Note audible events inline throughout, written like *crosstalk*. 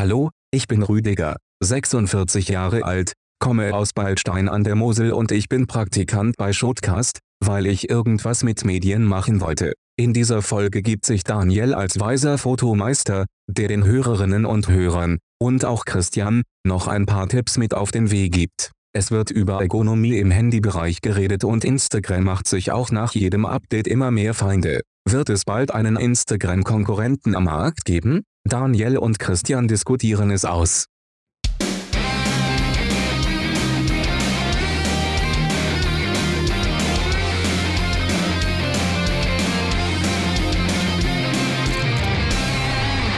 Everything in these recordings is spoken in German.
Hallo, ich bin Rüdiger, 46 Jahre alt, komme aus Beilstein an der Mosel und ich bin Praktikant bei Shotcast, weil ich irgendwas mit Medien machen wollte. In dieser Folge gibt sich Daniel als weiser Fotomeister, der den Hörerinnen und Hörern, und auch Christian, noch ein paar Tipps mit auf den Weg gibt. Es wird über Ergonomie im Handybereich geredet und Instagram macht sich auch nach jedem Update immer mehr Feinde. Wird es bald einen Instagram-Konkurrenten am Markt geben? Daniel und Christian diskutieren es aus.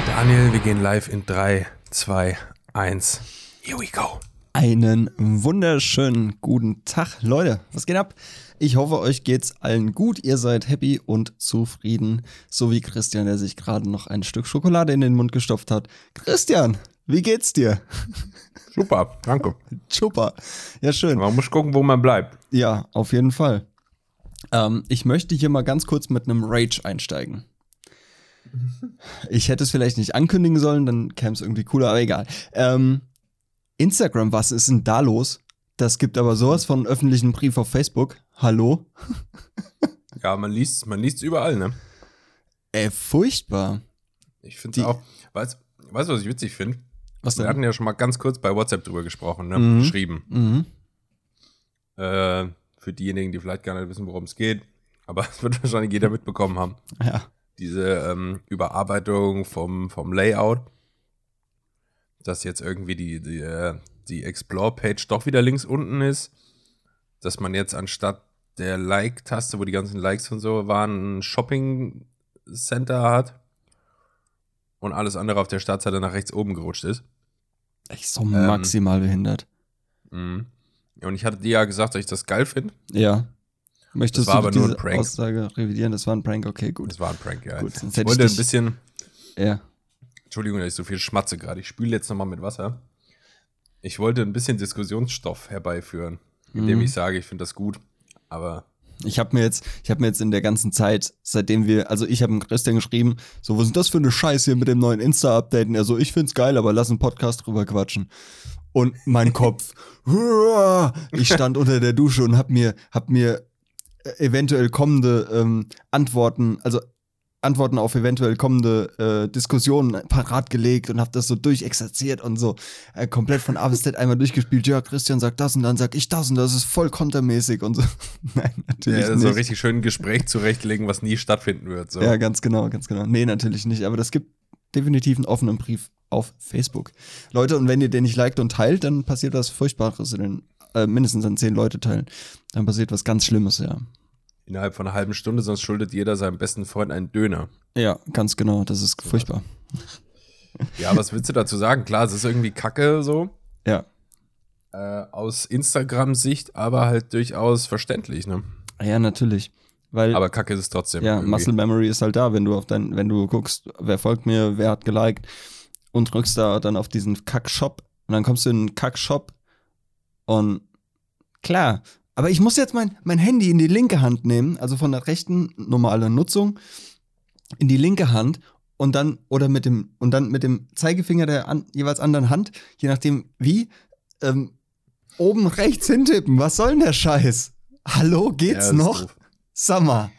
Daniel, wir gehen live in 3, 2, 1. Here we go. Einen wunderschönen guten Tag, Leute. Was geht ab? Ich hoffe, euch geht's allen gut. Ihr seid happy und zufrieden. So wie Christian, der sich gerade noch ein Stück Schokolade in den Mund gestopft hat. Christian, wie geht's dir? *laughs* Super, danke. Super. Ja, schön. Man muss gucken, wo man bleibt. Ja, auf jeden Fall. Ähm, ich möchte hier mal ganz kurz mit einem Rage einsteigen. Ich hätte es vielleicht nicht ankündigen sollen, dann käme es irgendwie cooler, aber egal. Ähm, Instagram, was ist denn da los? Das gibt aber sowas von öffentlichen Brief auf Facebook. Hallo? Ja, man liest man liest's überall, ne? Ey, furchtbar. Ich finde auch. Weißt du, was ich witzig finde? Was Wir denn? hatten ja schon mal ganz kurz bei WhatsApp drüber gesprochen, ne? Mhm. Geschrieben. Mhm. Äh, für diejenigen, die vielleicht gar nicht wissen, worum es geht. Aber *laughs* es wird wahrscheinlich jeder mitbekommen haben. Ja. Diese ähm, Überarbeitung vom, vom Layout. Dass jetzt irgendwie die, die, äh, die Explore-Page doch wieder links unten ist. Dass man jetzt anstatt der Like-Taste, wo die ganzen Likes und so waren, ein Shopping-Center hat. Und alles andere auf der Startseite nach rechts oben gerutscht ist. Echt so maximal behindert. Mhm. Und ich hatte dir ja gesagt, dass ich das geil finde. Ja. Möchtest Das war du aber nur diese ein Prank. Aussage revidieren? Das war ein Prank, okay, gut. Das war ein Prank, ja. Gut, ich wollte ich ein bisschen, Ja. Entschuldigung, dass ich so viel schmatze gerade. Ich spüle jetzt nochmal mit Wasser. Ich wollte ein bisschen Diskussionsstoff herbeiführen, indem Mhm. ich sage, ich finde das gut. Aber Ich habe mir jetzt, ich habe mir jetzt in der ganzen Zeit, seitdem wir, also ich habe Christian geschrieben, so was ist das für eine Scheiße hier mit dem neuen Insta-Update? Und er so, ich find's geil, aber lass einen Podcast drüber quatschen. Und mein *laughs* Kopf, ich stand unter der Dusche und hab mir, hab mir äh, eventuell kommende ähm, Antworten, also Antworten auf eventuell kommende äh, Diskussionen parat gelegt und hab das so durchexerziert und so äh, komplett von A bis Z einmal durchgespielt. Ja, Christian sagt das und dann sag ich das und das ist voll kontermäßig und so. *laughs* Nein, natürlich ja, nicht. so richtig schön ein Gespräch zurechtlegen, was nie stattfinden wird. So. Ja, ganz genau, ganz genau. Nee, natürlich nicht. Aber das gibt definitiv einen offenen Brief auf Facebook. Leute, und wenn ihr den nicht liked und teilt, dann passiert was Furchtbares. Denn, äh, mindestens an zehn Leute teilen. Dann passiert was ganz Schlimmes, ja. Innerhalb von einer halben Stunde, sonst schuldet jeder seinem besten Freund einen Döner. Ja, ganz genau. Das ist furchtbar. Ja, was willst du dazu sagen? Klar, es ist irgendwie kacke so. Ja. Äh, aus Instagram-Sicht, aber halt durchaus verständlich, ne? Ja, natürlich. Weil, Aber kacke ist es trotzdem. ja, irgendwie. Muscle Memory ist halt da, wenn du auf dein, wenn du guckst, wer folgt mir, wer hat geliked und drückst da dann auf diesen Kack-Shop und dann kommst du in den Kack-Shop und klar, aber ich muss jetzt mein, mein Handy in die linke Hand nehmen, also von der rechten normale Nutzung in die linke Hand und dann oder mit dem und dann mit dem Zeigefinger der an, jeweils anderen Hand, je nachdem wie, ähm, oben rechts hintippen. Was soll denn der Scheiß? Hallo, Ja, geht's ist noch? doof. Summer.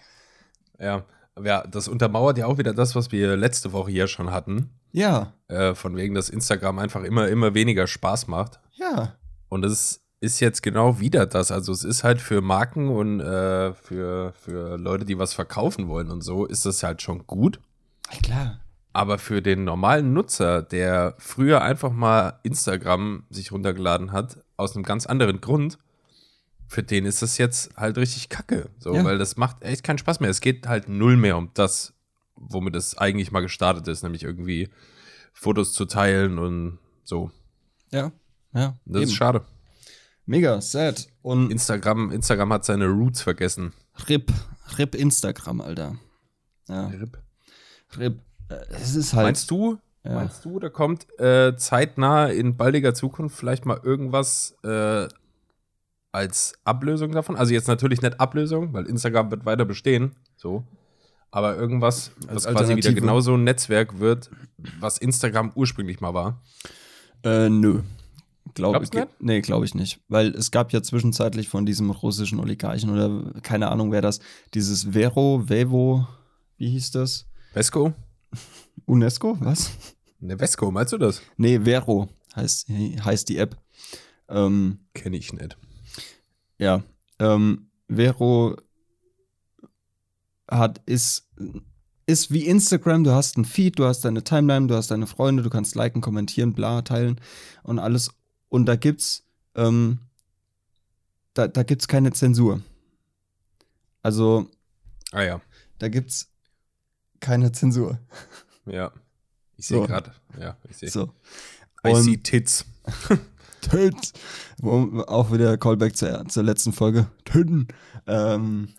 Ja, ja, das untermauert ja auch wieder das, was wir letzte Woche hier schon hatten. Ja, Äh, von wegen, dass Instagram einfach immer, immer weniger Spaß macht. ja. Und das ist jetzt genau wieder das. Also es ist halt für Marken und äh, für, für Leute, die was verkaufen wollen und so, ist das halt schon gut. Klar. Aber für den normalen Nutzer, der früher einfach mal Instagram sich runtergeladen hat, aus einem ganz anderen Grund, für den ist das jetzt halt richtig kacke. So, Ja. weil das macht echt keinen Spaß mehr. Es geht halt null mehr um das, womit es eigentlich mal gestartet ist, nämlich irgendwie Fotos zu teilen und so. Ja. Ja. Das eben. ist schade. Mega sad. Und Instagram, Instagram hat seine Roots vergessen. RIP. RIP Instagram, Alter. Ja. RIP. Äh, Es ist halt. Meinst du, Ja. meinst du, da kommt äh, zeitnah in baldiger Zukunft vielleicht mal irgendwas äh, als Ablösung davon? Also jetzt natürlich nicht Ablösung, weil Instagram wird weiter bestehen, so. aber irgendwas, was quasi wieder genauso ein Netzwerk wird, was Instagram ursprünglich mal war. Äh, nö. Glaube ich? Nee, glaube ich nicht. Weil es gab ja zwischenzeitlich von diesem russischen Oligarchen oder keine Ahnung, wer das, dieses Vero, Vevo, wie hieß das? Vesco? *laughs* UNESCO? Was? Ne, Vesco, meinst du das? Nee, Vero heißt, heißt die App. Ähm, Kenne ich nicht. ja. Ähm, Vero hat, ist, ist wie Instagram, du hast einen Feed, du hast deine Timeline, du hast deine Freunde, du kannst liken, kommentieren, bla, teilen und alles. Und da gibt's, ähm, da, da gibt's keine Zensur. Also, Ah ja. da gibt's keine Zensur. Ja. Ich sehe So. gerade. Ja, ich sehe. So. I see *laughs* tits. Wo, auch wieder Callback zur, zur letzten Folge. Töten. Ähm,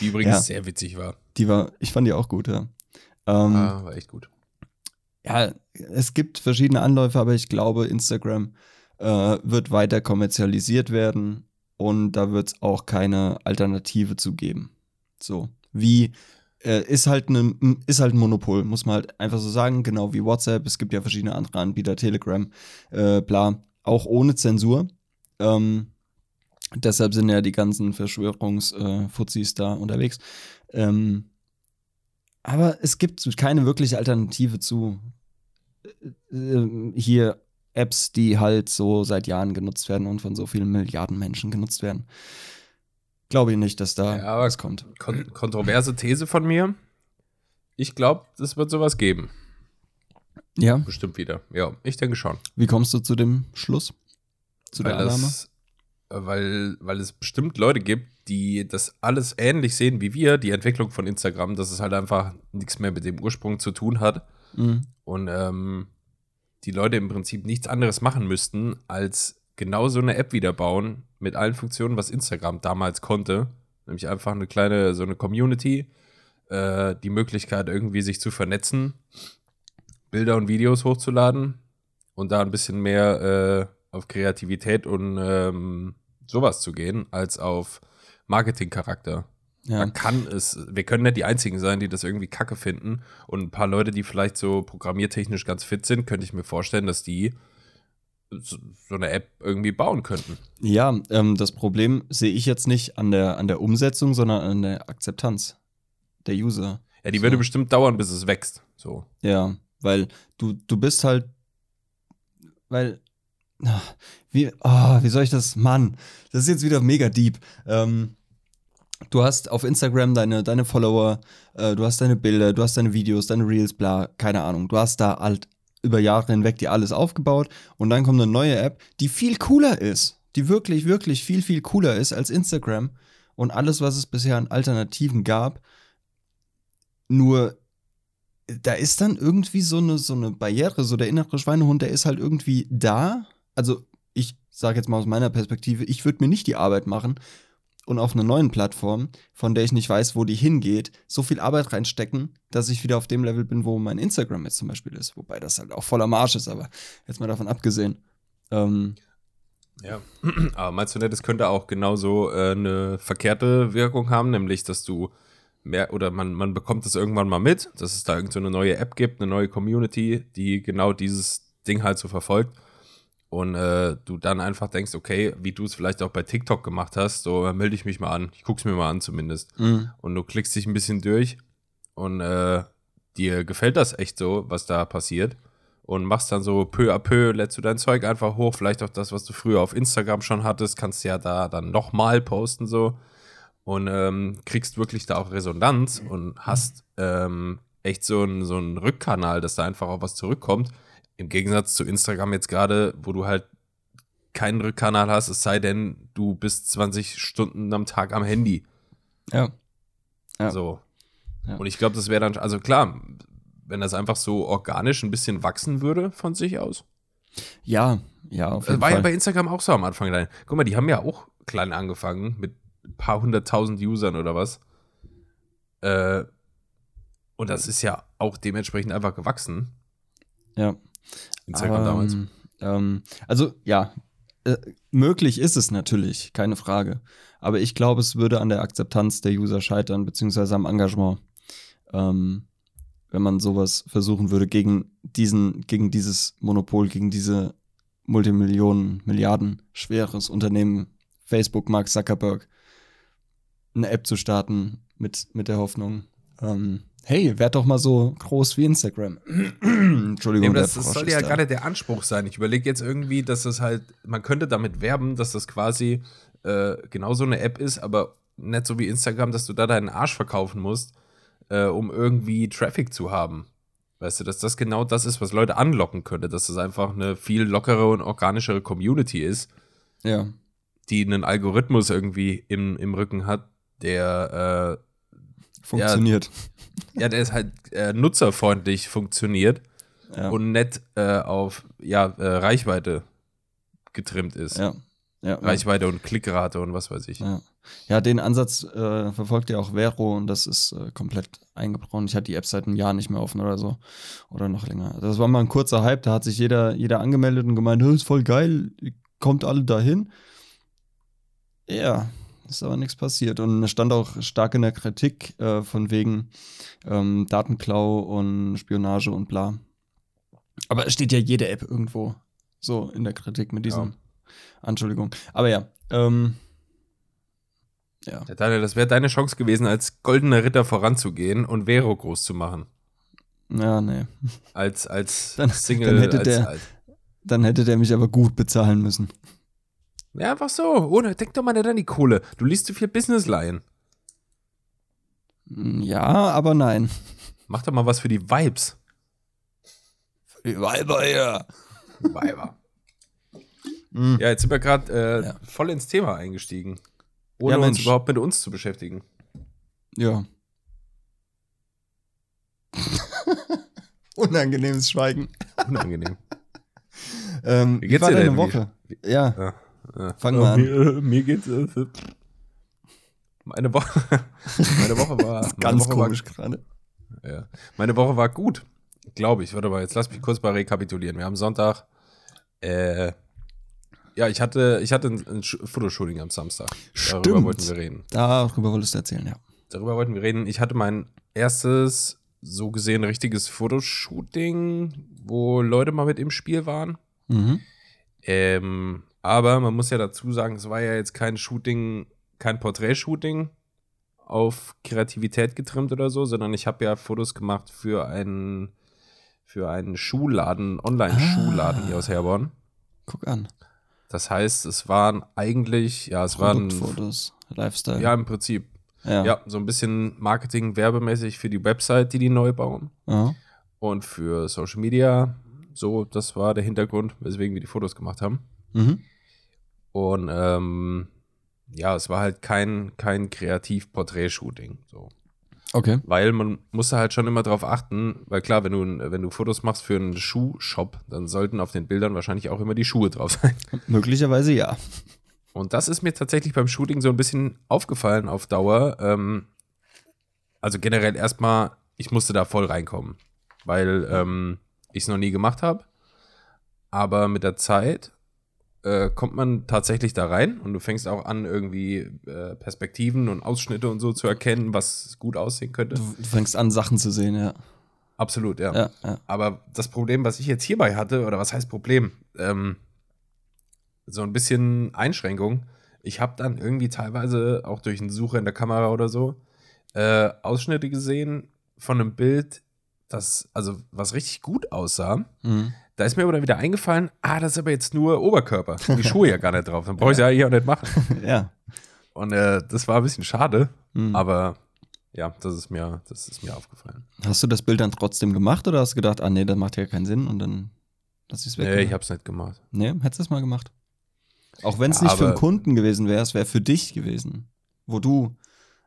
Die übrigens Ja. sehr witzig war. die war, ich fand die auch gut, ja. Ähm, Ah, war echt gut. Ja, es gibt verschiedene Anläufe, aber ich glaube, Instagram äh, wird weiter kommerzialisiert werden und da wird es auch keine Alternative zu geben. So, wie äh, ist halt ne, ist halt ein Monopol, muss man halt einfach so sagen, genau wie WhatsApp, es gibt ja verschiedene andere Anbieter, Telegram, äh, bla, auch ohne Zensur. Ähm, deshalb sind ja die ganzen Verschwörungsfuzis da unterwegs. Ähm, aber es gibt keine wirkliche Alternative zu äh, hier Apps, die halt so seit Jahren genutzt werden und von so vielen Milliarden Menschen genutzt werden. Glaube ich nicht, dass da Ja, aber- was kommt. Kon kontroverse These von mir. Ich glaube, es wird sowas geben. Ja. Bestimmt wieder. Ja, ich denke schon. Wie kommst du zu dem Schluss? Zu der weil, Annahme? es, weil, weil es bestimmt Leute gibt, die das alles ähnlich sehen wie wir, die Entwicklung von Instagram, dass es halt einfach nichts mehr mit dem Ursprung zu tun hat. Mhm. Und ähm, die Leute im Prinzip nichts anderes machen müssten, als genau so eine App wieder bauen mit allen Funktionen, was Instagram damals konnte. Nämlich einfach eine kleine, so eine Community, äh, die Möglichkeit irgendwie sich zu vernetzen, Bilder und Videos hochzuladen und da ein bisschen mehr äh, auf Kreativität und ähm, sowas zu gehen, als auf Marketingcharakter. Ja. Man kann es, wir können nicht die Einzigen sein, die das irgendwie kacke finden. Und ein paar Leute, die vielleicht so programmiertechnisch ganz fit sind, könnte ich mir vorstellen, dass die so eine App irgendwie bauen könnten. Ja, ähm, das Problem sehe ich jetzt nicht an der, an der Umsetzung, sondern an der Akzeptanz der User. Ja, die So. würde bestimmt dauern, bis es wächst. So. Ja, weil du, du bist halt, weil, ah, wie, ah, wie soll ich das, Mann, das ist jetzt wieder mega deep. Ähm, du hast auf Instagram deine, deine Follower, äh, du hast deine Bilder, du hast deine Videos, deine Reels, bla, keine Ahnung. Du hast da halt über Jahre hinweg dir alles aufgebaut und dann kommt eine neue App, die viel cooler ist, die wirklich, wirklich viel, viel cooler ist als Instagram und alles, was es bisher an Alternativen gab. Nur da ist dann irgendwie so eine, so eine Barriere, so der innere Schweinehund, der ist halt irgendwie da. Also ich sage jetzt mal aus meiner Perspektive, ich würde mir nicht die Arbeit machen und auf einer neuen Plattform, von der ich nicht weiß, wo die hingeht, so viel Arbeit reinstecken, dass ich wieder auf dem Level bin, wo mein Instagram jetzt zum Beispiel ist. Wobei das halt auch voller Marsch ist, aber jetzt mal davon abgesehen. Ähm, Ja. *clears throat* Aber meinst du nicht, es könnte auch genauso äh, eine verkehrte Wirkung haben, nämlich, dass du mehr oder man, man bekommt das irgendwann mal mit, dass es da irgend so eine neue App gibt, eine neue Community, die genau dieses Ding halt so verfolgt. Und äh, du dann einfach denkst, okay, wie du es vielleicht auch bei TikTok gemacht hast, so äh, melde ich mich mal an. Ich guck's mir mal an zumindest. mh, Und du klickst dich ein bisschen durch und äh, dir gefällt das echt so, was da passiert. Und machst dann so peu à peu, lädst du dein Zeug einfach hoch. Vielleicht auch das, was du früher auf Instagram schon hattest, kannst du ja da dann nochmal posten so. Und ähm, kriegst wirklich da auch Resonanz und hast ähm, echt so einen so einen Rückkanal, dass da einfach auch was zurückkommt. Im Gegensatz zu Instagram jetzt gerade, wo du halt keinen Rückkanal hast, es sei denn, du bist 20 Stunden am Tag am Handy. ja. Ja. So. Ja. Und ich glaube, das wäre dann, also klar, wenn das einfach so organisch ein bisschen wachsen würde von sich aus. Ja, ja, auf Das jeden war ja Fall. bei Instagram auch so am Anfang. Klein. Guck mal, die haben ja auch klein angefangen mit ein paar hunderttausend Usern oder was. Äh, und das ist ja auch dementsprechend einfach gewachsen. ja. Instagram Aber, damals. ähm, Ähm, also ja, äh, möglich ist es natürlich, keine Frage. Aber ich glaube, es würde an der Akzeptanz der User scheitern, beziehungsweise am Engagement. Ähm, wenn man sowas versuchen würde gegen diesen, gegen dieses Monopol, gegen diese Multimillionen, Milliarden schweres Unternehmen, Facebook, Mark Zuckerberg, eine App zu starten mit, mit der Hoffnung, ähm, hey, werd doch mal so groß wie Instagram. *clears throat* Entschuldigung, nee, das, das soll ja da. gerade der Anspruch sein. Ich überlege jetzt irgendwie, dass das halt, man könnte damit werben, dass das quasi äh, genauso eine App ist, aber nicht so wie Instagram, dass du da deinen Arsch verkaufen musst, äh, um irgendwie Traffic zu haben. Weißt du, dass das genau das ist, was Leute anlocken könnte, dass das einfach eine viel lockere und organischere Community ist. Ja. Die einen Algorithmus irgendwie im, im Rücken hat, der äh, funktioniert. Ja, ja, der ist halt äh, nutzerfreundlich funktioniert ja. und nett äh, auf ja, äh, Reichweite getrimmt ist. Ja. ja. Reichweite und Klickrate und was weiß ich. Ja. Ja, den Ansatz äh, verfolgt ja auch Vero und das ist äh, komplett eingebrochen. Ich hatte die App seit einem Jahr nicht mehr offen oder so. Oder noch länger. Das war mal ein kurzer Hype, da hat sich jeder, jeder angemeldet und gemeint, ist voll geil, kommt alle dahin. Ja, ist aber nichts passiert. Und es stand auch stark in der Kritik äh, von wegen ähm, Datenklau und Spionage und bla. Aber es steht ja jede App irgendwo so in der Kritik mit diesen ja. Anschuldigungen. Aber ja, ähm, ja. ja Daniel, das wäre deine Chance gewesen, als goldener Ritter voranzugehen und Vero groß zu machen. Ja, nee. Als, als dann, Single. Dann hätte, als, der, als, dann hätte der mich aber gut bezahlen müssen. Ja, einfach so. Ohne, denk doch mal nicht an die Kohle. Du liest zu viel Business-Line. Hm, ja, aber nein. *laughs* Mach doch mal was für die Vibes. Für die Weiber hier. Weiber. Mhm. Ja, jetzt sind wir gerade äh, ja. voll ins Thema eingestiegen. Ohne ja, uns überhaupt mit uns zu beschäftigen. Ja. *laughs* Unangenehmes Schweigen. Unangenehm. *laughs* ähm, wie geht's war dir deine Woche? Wie, ja. ja. Fangen wir an. Mir, äh, mir geht's. Äh, meine Woche. *laughs* meine Woche war. Meine Ganz Woche komisch gerade. Ja. Meine Woche war gut. Glaube ich. Warte mal, jetzt lass mich kurz mal rekapitulieren. Wir haben Sonntag. Äh, ja, ich hatte, ich hatte ein, ein Fotoshooting am Samstag. Stimmt. Darüber wollten wir reden. Darüber wolltest du erzählen, ja. Darüber wollten wir reden. Ich hatte mein erstes, so gesehen, richtiges Fotoshooting, wo Leute mal mit im Spiel waren. Mhm. Ähm, aber man muss ja dazu sagen, es war ja jetzt kein Shooting, kein Porträtshooting auf Kreativität getrimmt oder so, sondern ich habe ja Fotos gemacht für einen, für einen Schuhladen, Online-Schuhladen ah. hier aus Herborn. Guck an. Das heißt, es waren eigentlich, ja, es waren Fotos, Lifestyle. Ja, im Prinzip. Ja. ja. so ein bisschen Marketing, werbemäßig für die Website, die die neu bauen. Aha. Und für Social Media. So, das war der Hintergrund, weswegen wir die Fotos gemacht haben. Mhm. Und ähm, ja, es war halt kein, kein Kreativ-Porträt-Shooting. So. Okay. Weil man musste halt schon immer darauf achten, weil klar, wenn du, wenn du Fotos machst für einen Schuhshop, dann sollten auf den Bildern wahrscheinlich auch immer die Schuhe drauf sein. Möglicherweise ja. Und das ist mir tatsächlich beim Shooting so ein bisschen aufgefallen auf Dauer. Ähm, also generell erstmal, ich musste da voll reinkommen, weil ähm, ich es noch nie gemacht habe. Aber mit der Zeit äh, kommt man tatsächlich da rein und du fängst auch an, irgendwie äh, Perspektiven und Ausschnitte und so zu erkennen, was gut aussehen könnte. Du, fängst an, Sachen zu sehen, ja. Absolut, ja. Ja, ja. Aber das Problem, was ich jetzt hierbei hatte, oder was heißt Problem? Ähm, so ein bisschen Einschränkung. Ich habe dann irgendwie teilweise auch durch eine Suche in der Kamera oder so äh, Ausschnitte gesehen von einem Bild, das, also was richtig gut aussah. Mhm. Da ist mir aber dann wieder eingefallen, ah, das ist aber jetzt nur Oberkörper. Die Schuhe ja gar nicht drauf. Dann brauche ich ja hier auch nicht machen. *laughs* ja. Und äh, das war ein bisschen schade, mhm. aber ja, das ist, mir, das ist mir aufgefallen. Hast du das Bild dann trotzdem gemacht oder hast du gedacht, ah nee, das macht ja keinen Sinn und dann lass ich es weg? Nee, ich hab's nicht gemacht. Nee, hättest du es mal gemacht? Auch wenn es ja, nicht für einen Kunden gewesen wäre, es wäre für dich gewesen, wo du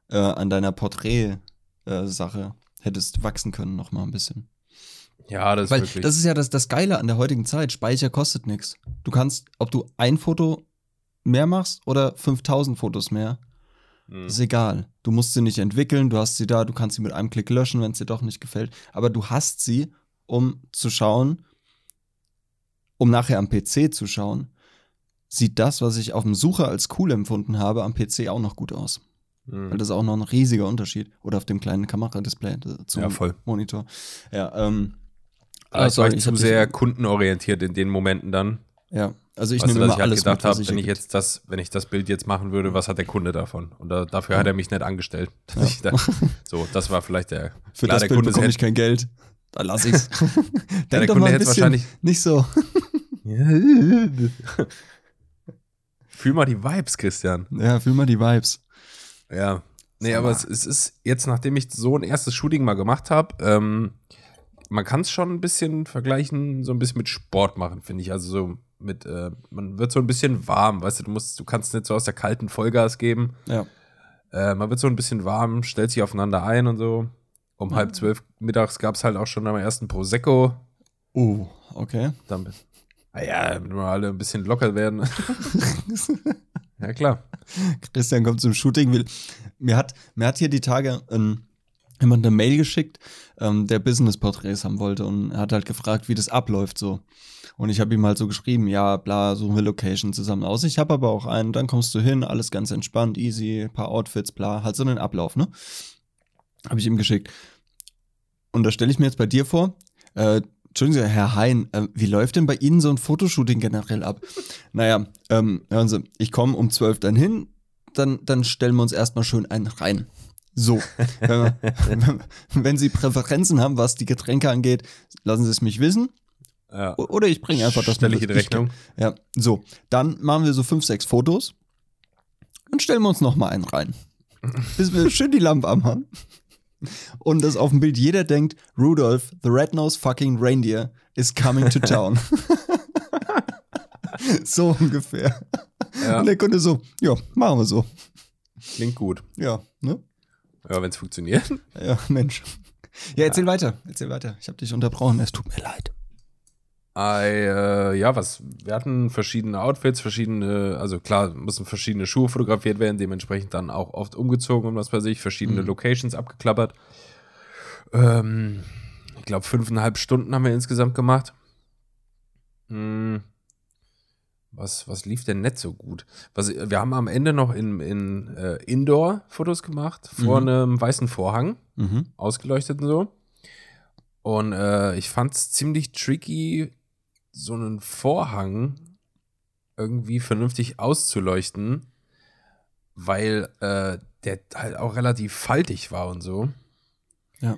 äh, an deiner Porträt-Sache äh, hättest wachsen können noch mal ein bisschen. Ja, das Weil ist wirklich. Das ist ja das, das Geile an der heutigen Zeit. Speicher kostet nichts. Du kannst, ob du ein Foto mehr machst oder 5000 Fotos mehr, mhm. ist egal. Du musst sie nicht entwickeln, du hast sie da, du kannst sie mit einem Klick löschen, wenn es dir doch nicht gefällt. Aber du hast sie, um zu schauen, um nachher am PC zu schauen, sieht das, was ich auf dem Sucher als cool empfunden habe, am PC auch noch gut aus. Mhm. Weil das ist auch noch ein riesiger Unterschied. Oder auf dem kleinen Kameradisplay äh, zum Ja, voll. Monitor. Ja, ähm. Aber ah, ich sorry, war ich zu sehr kundenorientiert in den Momenten dann. Ja, also ich weißt du, nehme dass immer ich halt alles gedacht habe, ich wenn ich jetzt das, wenn ich das Bild jetzt machen würde, was hat der Kunde davon? Und da, dafür hat er mich nicht angestellt. *laughs* Ja. ich da, so, das war vielleicht der. *laughs* Für klar, das der Bild Kunde bekomme ist ich kein Geld. Da lasse ich's. *laughs* Ja, Denk der doch Kunde hätte wahrscheinlich. nicht so. Fühl mal die Vibes, Christian. Ja, fühl mal die Vibes. Ja. Nee, aber es, es ist jetzt, nachdem ich so ein erstes Shooting mal gemacht habe, ähm, man kann es schon ein bisschen vergleichen, so ein bisschen mit Sport machen, finde ich. Also so mit, äh, man wird so ein bisschen warm, weißt du, du musst, du kannst nicht so aus der kalten Vollgas geben. Ja. Äh, man wird so ein bisschen warm, stellt sich aufeinander ein und so. Um Ja. halb zwölf mittags gab es halt auch schon am ersten Prosecco. Oh, okay. Damit, naja, damit wir alle ein bisschen locker werden. *laughs* ja, klar. Christian kommt zum Shooting. Will, mir, hat, mir hat hier die Tage ähm, jemand eine Mail geschickt, ähm, der Business-Porträts haben wollte und hat halt gefragt, wie das abläuft so. Und ich habe ihm halt so geschrieben, ja, bla, suchen wir Location zusammen aus. Ich habe aber auch einen, dann kommst du hin, alles ganz entspannt, easy, paar Outfits, bla, halt so einen Ablauf, ne? Habe ich ihm geschickt. Und da stelle ich mir jetzt bei dir vor, äh, Entschuldigen Sie, Herr Hein, äh, wie läuft denn bei Ihnen so ein Fotoshooting generell ab? Naja, ähm, hören Sie, ich komme um 12 dann hin, dann, dann stellen wir uns erstmal schön einen rein. So, *laughs* wenn, Sie Präferenzen haben, was die Getränke angeht, lassen Sie es mich wissen. Ja. Oder ich bringe einfach das Stelle ich in Rechnung. Ja, so, dann machen wir so fünf, sechs Fotos und stellen wir uns nochmal einen rein. Bis wir *laughs* schön die Lampe anhaben. Und dass auf dem Bild jeder denkt, Rudolph, the red-nosed fucking reindeer, is coming to town. *laughs* so ungefähr. Ja, Und der Kunde so, ja, machen wir so. klingt gut. Ja, ne? Ja, wenn es funktioniert. *laughs* Ja, Mensch. Ja, erzähl weiter, erzähl weiter. Ich habe dich unterbrochen, es tut mir leid. Ei, äh, ja, was? Wir hatten verschiedene Outfits, verschiedene, also klar, mussten verschiedene Schuhe fotografiert werden, dementsprechend dann auch oft umgezogen und was weiß ich, verschiedene Mhm. Locations abgeklappert. Ähm, ich glaube, fünfeinhalb Stunden haben wir insgesamt gemacht. Hm. Was, was lief denn nicht so gut? Was, wir haben am Ende noch in, in äh, Indoor-Fotos gemacht, vor Mhm. einem weißen Vorhang Mhm. ausgeleuchtet und so. Und äh, ich fand es ziemlich tricky, so einen Vorhang irgendwie vernünftig auszuleuchten, weil äh, der halt auch relativ faltig war und so. Ja.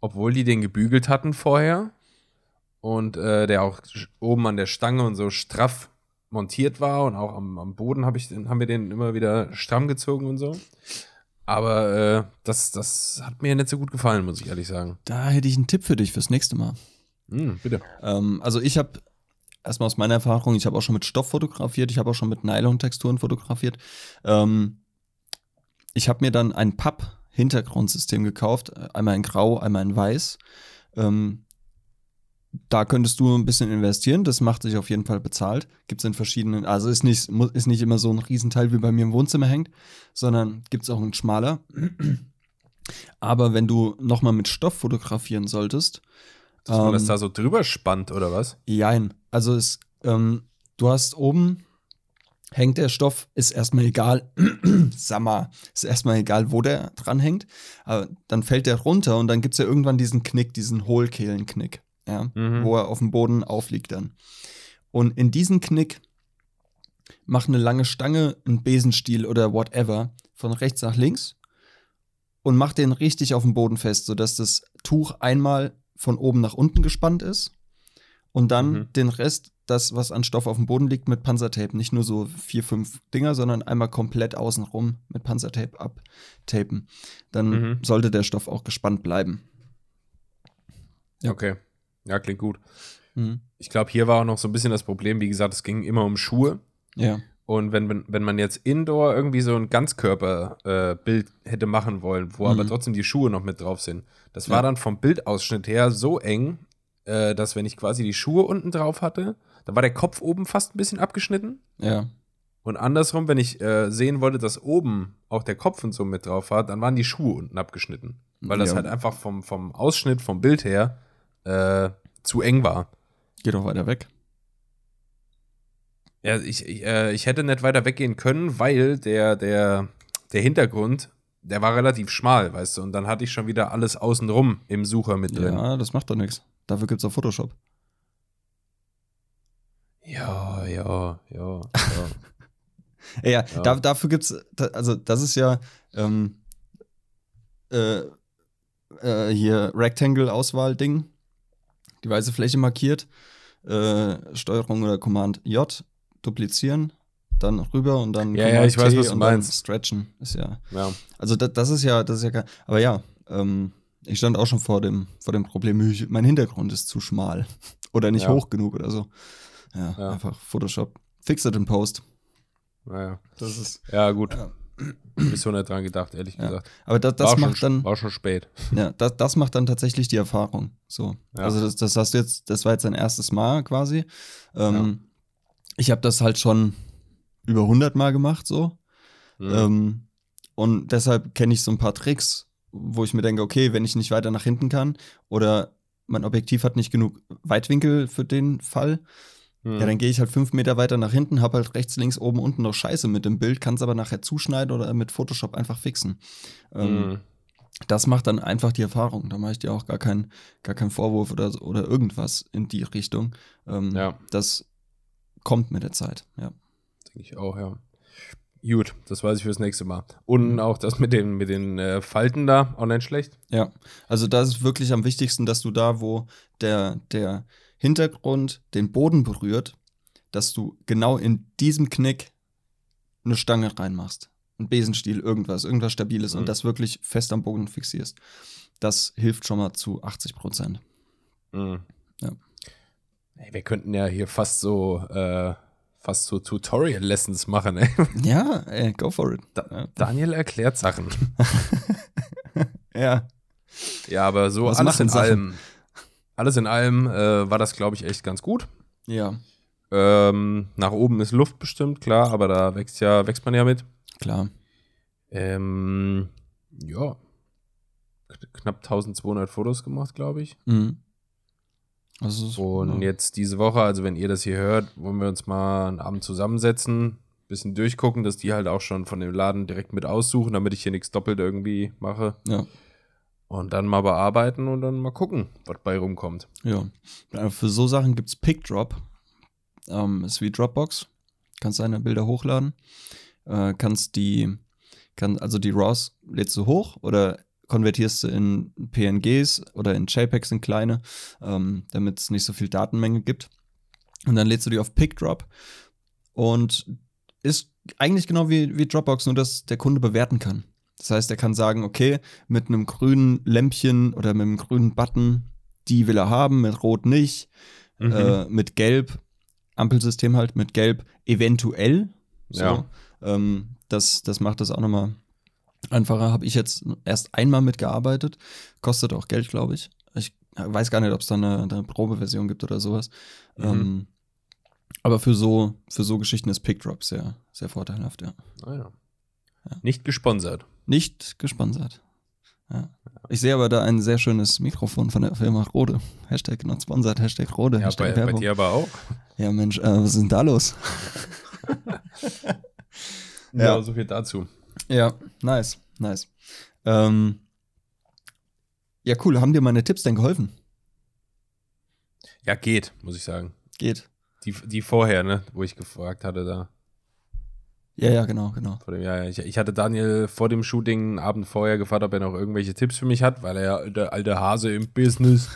Obwohl die den gebügelt hatten vorher und äh, der auch oben an der Stange und so straff montiert war und auch am, am Boden hab ich, den- haben wir den immer wieder stramm gezogen und so. Aber äh, das, das hat mir nicht so gut gefallen, muss ich ehrlich sagen. Da hätte ich einen Tipp für dich fürs nächste Mal. Hm, bitte. Ähm, also ich habe erstmal aus meiner Erfahrung, ich habe auch schon mit Stoff fotografiert, ich habe auch schon mit Nylon-Texturen fotografiert. Ähm, ich habe mir dann ein Papp-Hintergrundsystem gekauft, einmal in Grau, einmal in Weiß. Ähm, da könntest du ein bisschen investieren, das macht sich auf jeden Fall bezahlt. Gibt es in verschiedenen, also ist nicht, ist nicht immer so ein Riesenteil wie bei mir im Wohnzimmer hängt, sondern gibt es auch einen schmaler. Aber wenn du nochmal mit Stoff fotografieren solltest, Dass man das ähm, da so drüber spannt, oder was? Jein. Also es, ähm, du hast oben hängt der Stoff, ist erstmal egal, *clears throat* sag mal, ist erstmal egal, wo der dran hängt. Aber dann fällt der runter und dann gibt es ja irgendwann diesen Knick, diesen Hohlkehlenknick, ja, Mhm. wo er auf dem Boden aufliegt dann. Und in diesen Knick mach eine lange Stange, einen Besenstiel oder whatever von rechts nach links und mach den richtig auf dem Boden fest, sodass das Tuch einmal von oben nach unten gespannt ist und dann Mhm. den Rest, das, was an Stoff auf dem Boden liegt, mit Panzertape. Nicht nur so vier, fünf Dinger, sondern einmal komplett außenrum mit Panzertape abtapen. Dann Mhm. sollte der Stoff auch gespannt bleiben. Ja. Okay. Ja, klingt gut. Mhm. Ich glaube, hier war auch noch so ein bisschen das Problem, wie gesagt, es ging immer um Schuhe. Ja. Und wenn, wenn, wenn man jetzt indoor irgendwie so ein Ganzkörperbild äh, hätte machen wollen, wo aber Mhm. trotzdem die Schuhe noch mit drauf sind, das Ja. war dann vom Bildausschnitt her so eng, äh, dass wenn ich quasi die Schuhe unten drauf hatte, da war der Kopf oben fast ein bisschen abgeschnitten. Ja. Und andersrum, wenn ich äh, sehen wollte, dass oben auch der Kopf und so mit drauf war, dann waren die Schuhe unten abgeschnitten. Weil das Ja. halt einfach vom, vom Ausschnitt, vom Bild her äh, zu eng war. Geh doch weiter weg. Ja, ich, ich, äh, ich hätte nicht weiter weggehen können, weil der, der, der Hintergrund, der war relativ schmal, weißt du, und dann hatte ich schon wieder alles außenrum im Sucher mit drin. Ja, das macht doch nichts. Dafür gibt's auch Photoshop. Ja, ja, ja, ja. Ja, *laughs* ja, Ja. Da, dafür gibt's, da, also das ist ja ähm, äh, äh, hier Rectangle-Auswahl-Ding. Die weiße Fläche markiert. Äh, Steuerung oder Command J, duplizieren, dann rüber und dann Ja, ja, ich weiß, was du und dann meinst. Stretchen. Ist ja. ja. Also das, das ist ja, das ist ja geil. Aber ja, ähm, ich stand auch schon vor dem, vor dem Problem, ich- mein Hintergrund ist zu schmal. *laughs* Oder nicht Ja. hoch genug oder so. Ja, Ja. einfach Photoshop. Fix it in Post. Ja, Das ist. ja gut. Ja. Bis so nicht dran gedacht, ehrlich Ja. gesagt. Aber das, das macht schon, dann. war schon spät. *laughs* Ja, das, das macht dann tatsächlich die Erfahrung. So. Ja. Also das, das hast du jetzt, das war jetzt dein erstes Mal quasi. Ähm, Ich habe das halt schon über 100 Mal gemacht, so. Mhm. Ähm, und deshalb kenne ich so ein paar Tricks, wo ich mir denke, okay, wenn ich nicht weiter nach hinten kann oder mein Objektiv hat nicht genug Weitwinkel für den Fall, Mhm. ja, dann gehe ich halt fünf Meter weiter nach hinten, habe halt rechts, links, oben, unten noch Scheiße mit dem Bild, kann es aber nachher zuschneiden oder mit Photoshop einfach fixen. Ähm, Mhm. das macht dann einfach die Erfahrung. Da mache ich dir auch gar keinen gar keinen Vorwurf oder, oder irgendwas in die Richtung. Ähm, Ja. Das kommt mit der Zeit, ja. Denke ich auch, ja. Gut, das weiß ich fürs nächste Mal. Und auch das mit den, mit den äh, Falten da, auch nicht schlecht. Ja, also da ist wirklich am wichtigsten, dass du da, wo der, der Hintergrund den Boden berührt, dass du genau in diesem Knick eine Stange reinmachst. Ein Besenstiel, irgendwas, irgendwas Stabiles Mhm. und das wirklich fest am Boden fixierst. Das hilft schon mal zu 80 Prozent. Mhm. Ja. Ey, wir könnten ja hier fast so, äh, fast so Tutorial-Lessons machen, ey. *laughs* Ja, ey, go for it. Da, Ja. Daniel erklärt Sachen. *laughs* Ja, Ja, aber so Was alles in allem. Alles in allem äh, war das, glaube ich, echt ganz gut. ja, Ähm, nach oben ist Luft bestimmt, klar, aber da wächst ja, wächst man ja mit. klar. Ähm, ja. Kn- Knapp 1200 Fotos gemacht, glaube ich. Mhm. Also, Und ja. jetzt diese Woche, also wenn ihr das hier hört, wollen wir uns mal einen Abend zusammensetzen, bisschen durchgucken, dass die halt auch schon von dem Laden direkt mit aussuchen, damit ich hier nichts doppelt irgendwie mache. Ja, Und dann mal bearbeiten und dann mal gucken, was bei rumkommt. ja. Äh, Für so Sachen gibt es PickDrop. Ähm, ist wie Dropbox. Kannst deine Bilder hochladen. Äh, kannst die, kann, also die RAWs lädst du hoch oder konvertierst du in PNGs oder in JPEGs in kleine, ähm, damit es nicht so viel Datenmenge gibt. Und dann lädst du die auf PickDrop und ist eigentlich genau wie, wie Dropbox, nur dass der Kunde bewerten kann. Das heißt, er kann sagen, okay, mit einem grünen Lämpchen oder mit einem grünen Button, die will er haben, mit Rot nicht, Mhm. äh, mit Gelb, Ampelsystem halt, mit Gelb eventuell. So. Ja. Ähm, das, das macht das auch nochmal einfacher. Habe ich jetzt erst einmal mitgearbeitet. Kostet auch Geld, glaube ich. Ich weiß gar nicht, ob es da eine, eine Probeversion gibt oder sowas. Mhm. Ähm, aber für so, für so Geschichten ist PickDrop sehr, sehr vorteilhaft, ja. Ah, ja. Ja. Nicht gesponsert. Nicht gesponsert. Ja. Ich sehe aber da ein sehr schönes Mikrofon von der Firma Rode. Hashtag not sponsored, Hashtag Rode, Ja, Hashtag bei, bei dir aber auch. Ja, Mensch, äh, was ist denn da los? *laughs* Ja, Ja. so viel dazu. Ja, nice, nice. Ähm, ja, cool. Haben dir meine Tipps denn geholfen? Ja, geht, muss ich sagen. Geht. Die, die vorher, ne, wo ich gefragt hatte da. Ja, ja, genau, genau. Vor dem, ja. Ich, ich hatte Daniel vor dem Shooting einen Abend vorher gefragt, ob er noch irgendwelche Tipps für mich hat, weil er ja der alte Hase im Business.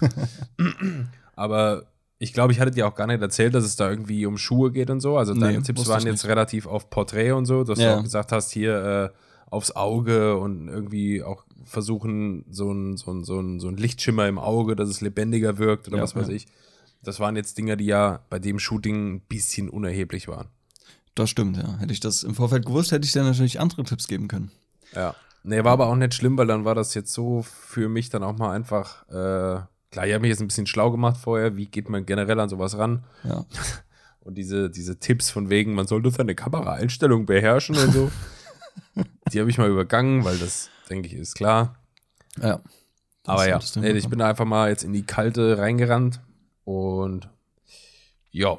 *laughs* Aber ich glaube, ich hatte dir auch gar nicht erzählt, dass es da irgendwie um Schuhe geht und so. Also deine Nee, Tipps waren jetzt relativ auf Porträt und so, dass Ja. du auch gesagt hast, hier äh, aufs Auge und irgendwie auch versuchen, so ein, so, ein, so, ein, so ein Lichtschimmer im Auge, dass es lebendiger wirkt oder Ja, was weiß ja. ich. Das waren jetzt Dinge, die ja bei dem Shooting ein bisschen unerheblich waren. Das stimmt, ja. Hätte ich das im Vorfeld gewusst, hätte ich dir natürlich andere Tipps geben können. Ja. Nee, war aber auch nicht schlimm, weil dann war das jetzt so für mich dann auch mal einfach, äh, klar, ich habe mich jetzt ein bisschen schlau gemacht vorher, wie geht man generell an sowas ran? Ja. *laughs* Und diese, diese Tipps von wegen, man sollte seine Kameraeinstellung beherrschen und so, *laughs* die habe ich mal übergangen, weil das, denke ich, ist klar. Ja. Aber ja, nee, ich bin einfach mal jetzt in die Kalte reingerannt und ja,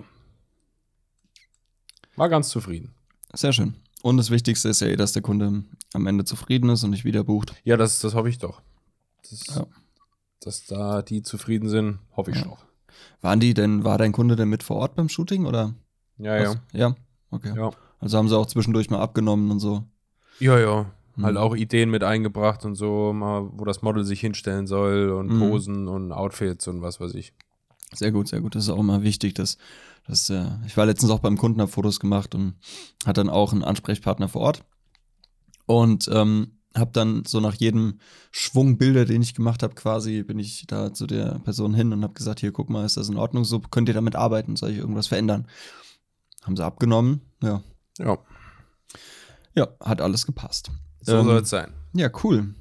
war ganz zufrieden. Sehr schön. Und das Wichtigste ist ja eh, dass der Kunde am Ende zufrieden ist und nicht wieder bucht. Ja, das, das hoffe ich doch. Das, Ja. Dass da die zufrieden sind, hoffe ich Ja. doch. Waren die denn, war dein Kunde denn mit vor Ort beim Shooting oder? Ja, ja. was? Ja, okay. Ja, Also haben sie auch zwischendurch mal abgenommen und so. ja. ja. Hm. Halt auch Ideen mit eingebracht und so, mal, wo das Model sich hinstellen soll und Mhm. Posen und Outfits und was weiß ich. Sehr gut, sehr gut. Das ist auch immer wichtig, dass, dass äh, ich war letztens auch beim Kunden, habe Fotos gemacht und hat dann auch einen Ansprechpartner vor Ort und ähm, habe dann so nach jedem Schwung Bilder, den ich gemacht habe, quasi bin ich da zu der Person hin und habe gesagt, hier guck mal, ist das in Ordnung? So könnt ihr damit arbeiten? Soll ich irgendwas verändern? Haben sie abgenommen? Ja, Ja, ja, hat alles gepasst. so Ähm, soll es sein. Ja, cool,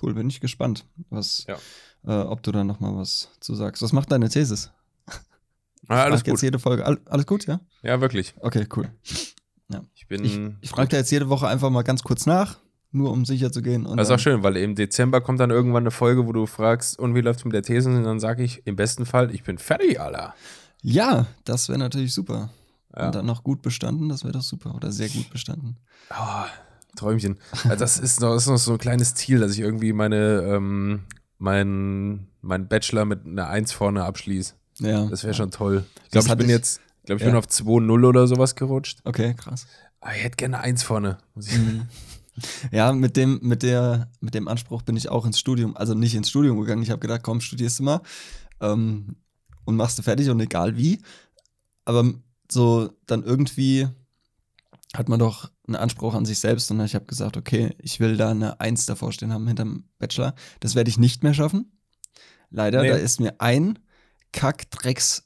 cool. Bin ich gespannt, was, Ja. äh, ob du da noch mal was zu sagst. Was macht deine Thesis? Ah, alles Frag jetzt gut. jede Folge. All, alles gut, ja? Ja, wirklich. Okay, cool. Ich bin. Ich, ich frage da jetzt jede Woche einfach mal ganz kurz nach, nur um sicher zu gehen. Und Das ist auch schön, weil im Dezember kommt dann irgendwann eine Folge, wo du fragst, und wie läuft's mit der These? Und dann sage ich, im besten Fall, ich bin fertig, Alter. Ja, das wäre natürlich super. Ja. Und dann noch gut bestanden, das wäre doch super. Oder sehr gut bestanden. Oh, Träumchen. Also das, ist noch, das ist noch so ein kleines Ziel, dass ich irgendwie meine, ähm, mein, mein Bachelor mit einer 1 vorne abschließe. Ja. Das wäre schon toll. Ich glaube, ich bin ich- jetzt, glaube, ich ja. bin auf 2-0 oder sowas gerutscht. Okay, krass. Aber ich hätte gerne eine 1 vorne. Muss ich, Mhm. Ja, mit dem, mit, der, mit dem Anspruch bin ich auch ins Studium, also nicht ins Studium gegangen. Ich habe gedacht, komm, studierst du mal ähm, und machst du fertig und egal wie. Aber so dann irgendwie hat man doch einen Anspruch an sich selbst und ich habe gesagt, okay, ich will da eine Eins davor stehen haben hinterm Bachelor. Das werde ich nicht mehr schaffen. Leider, Nee. da ist mir ein Kack-Drecks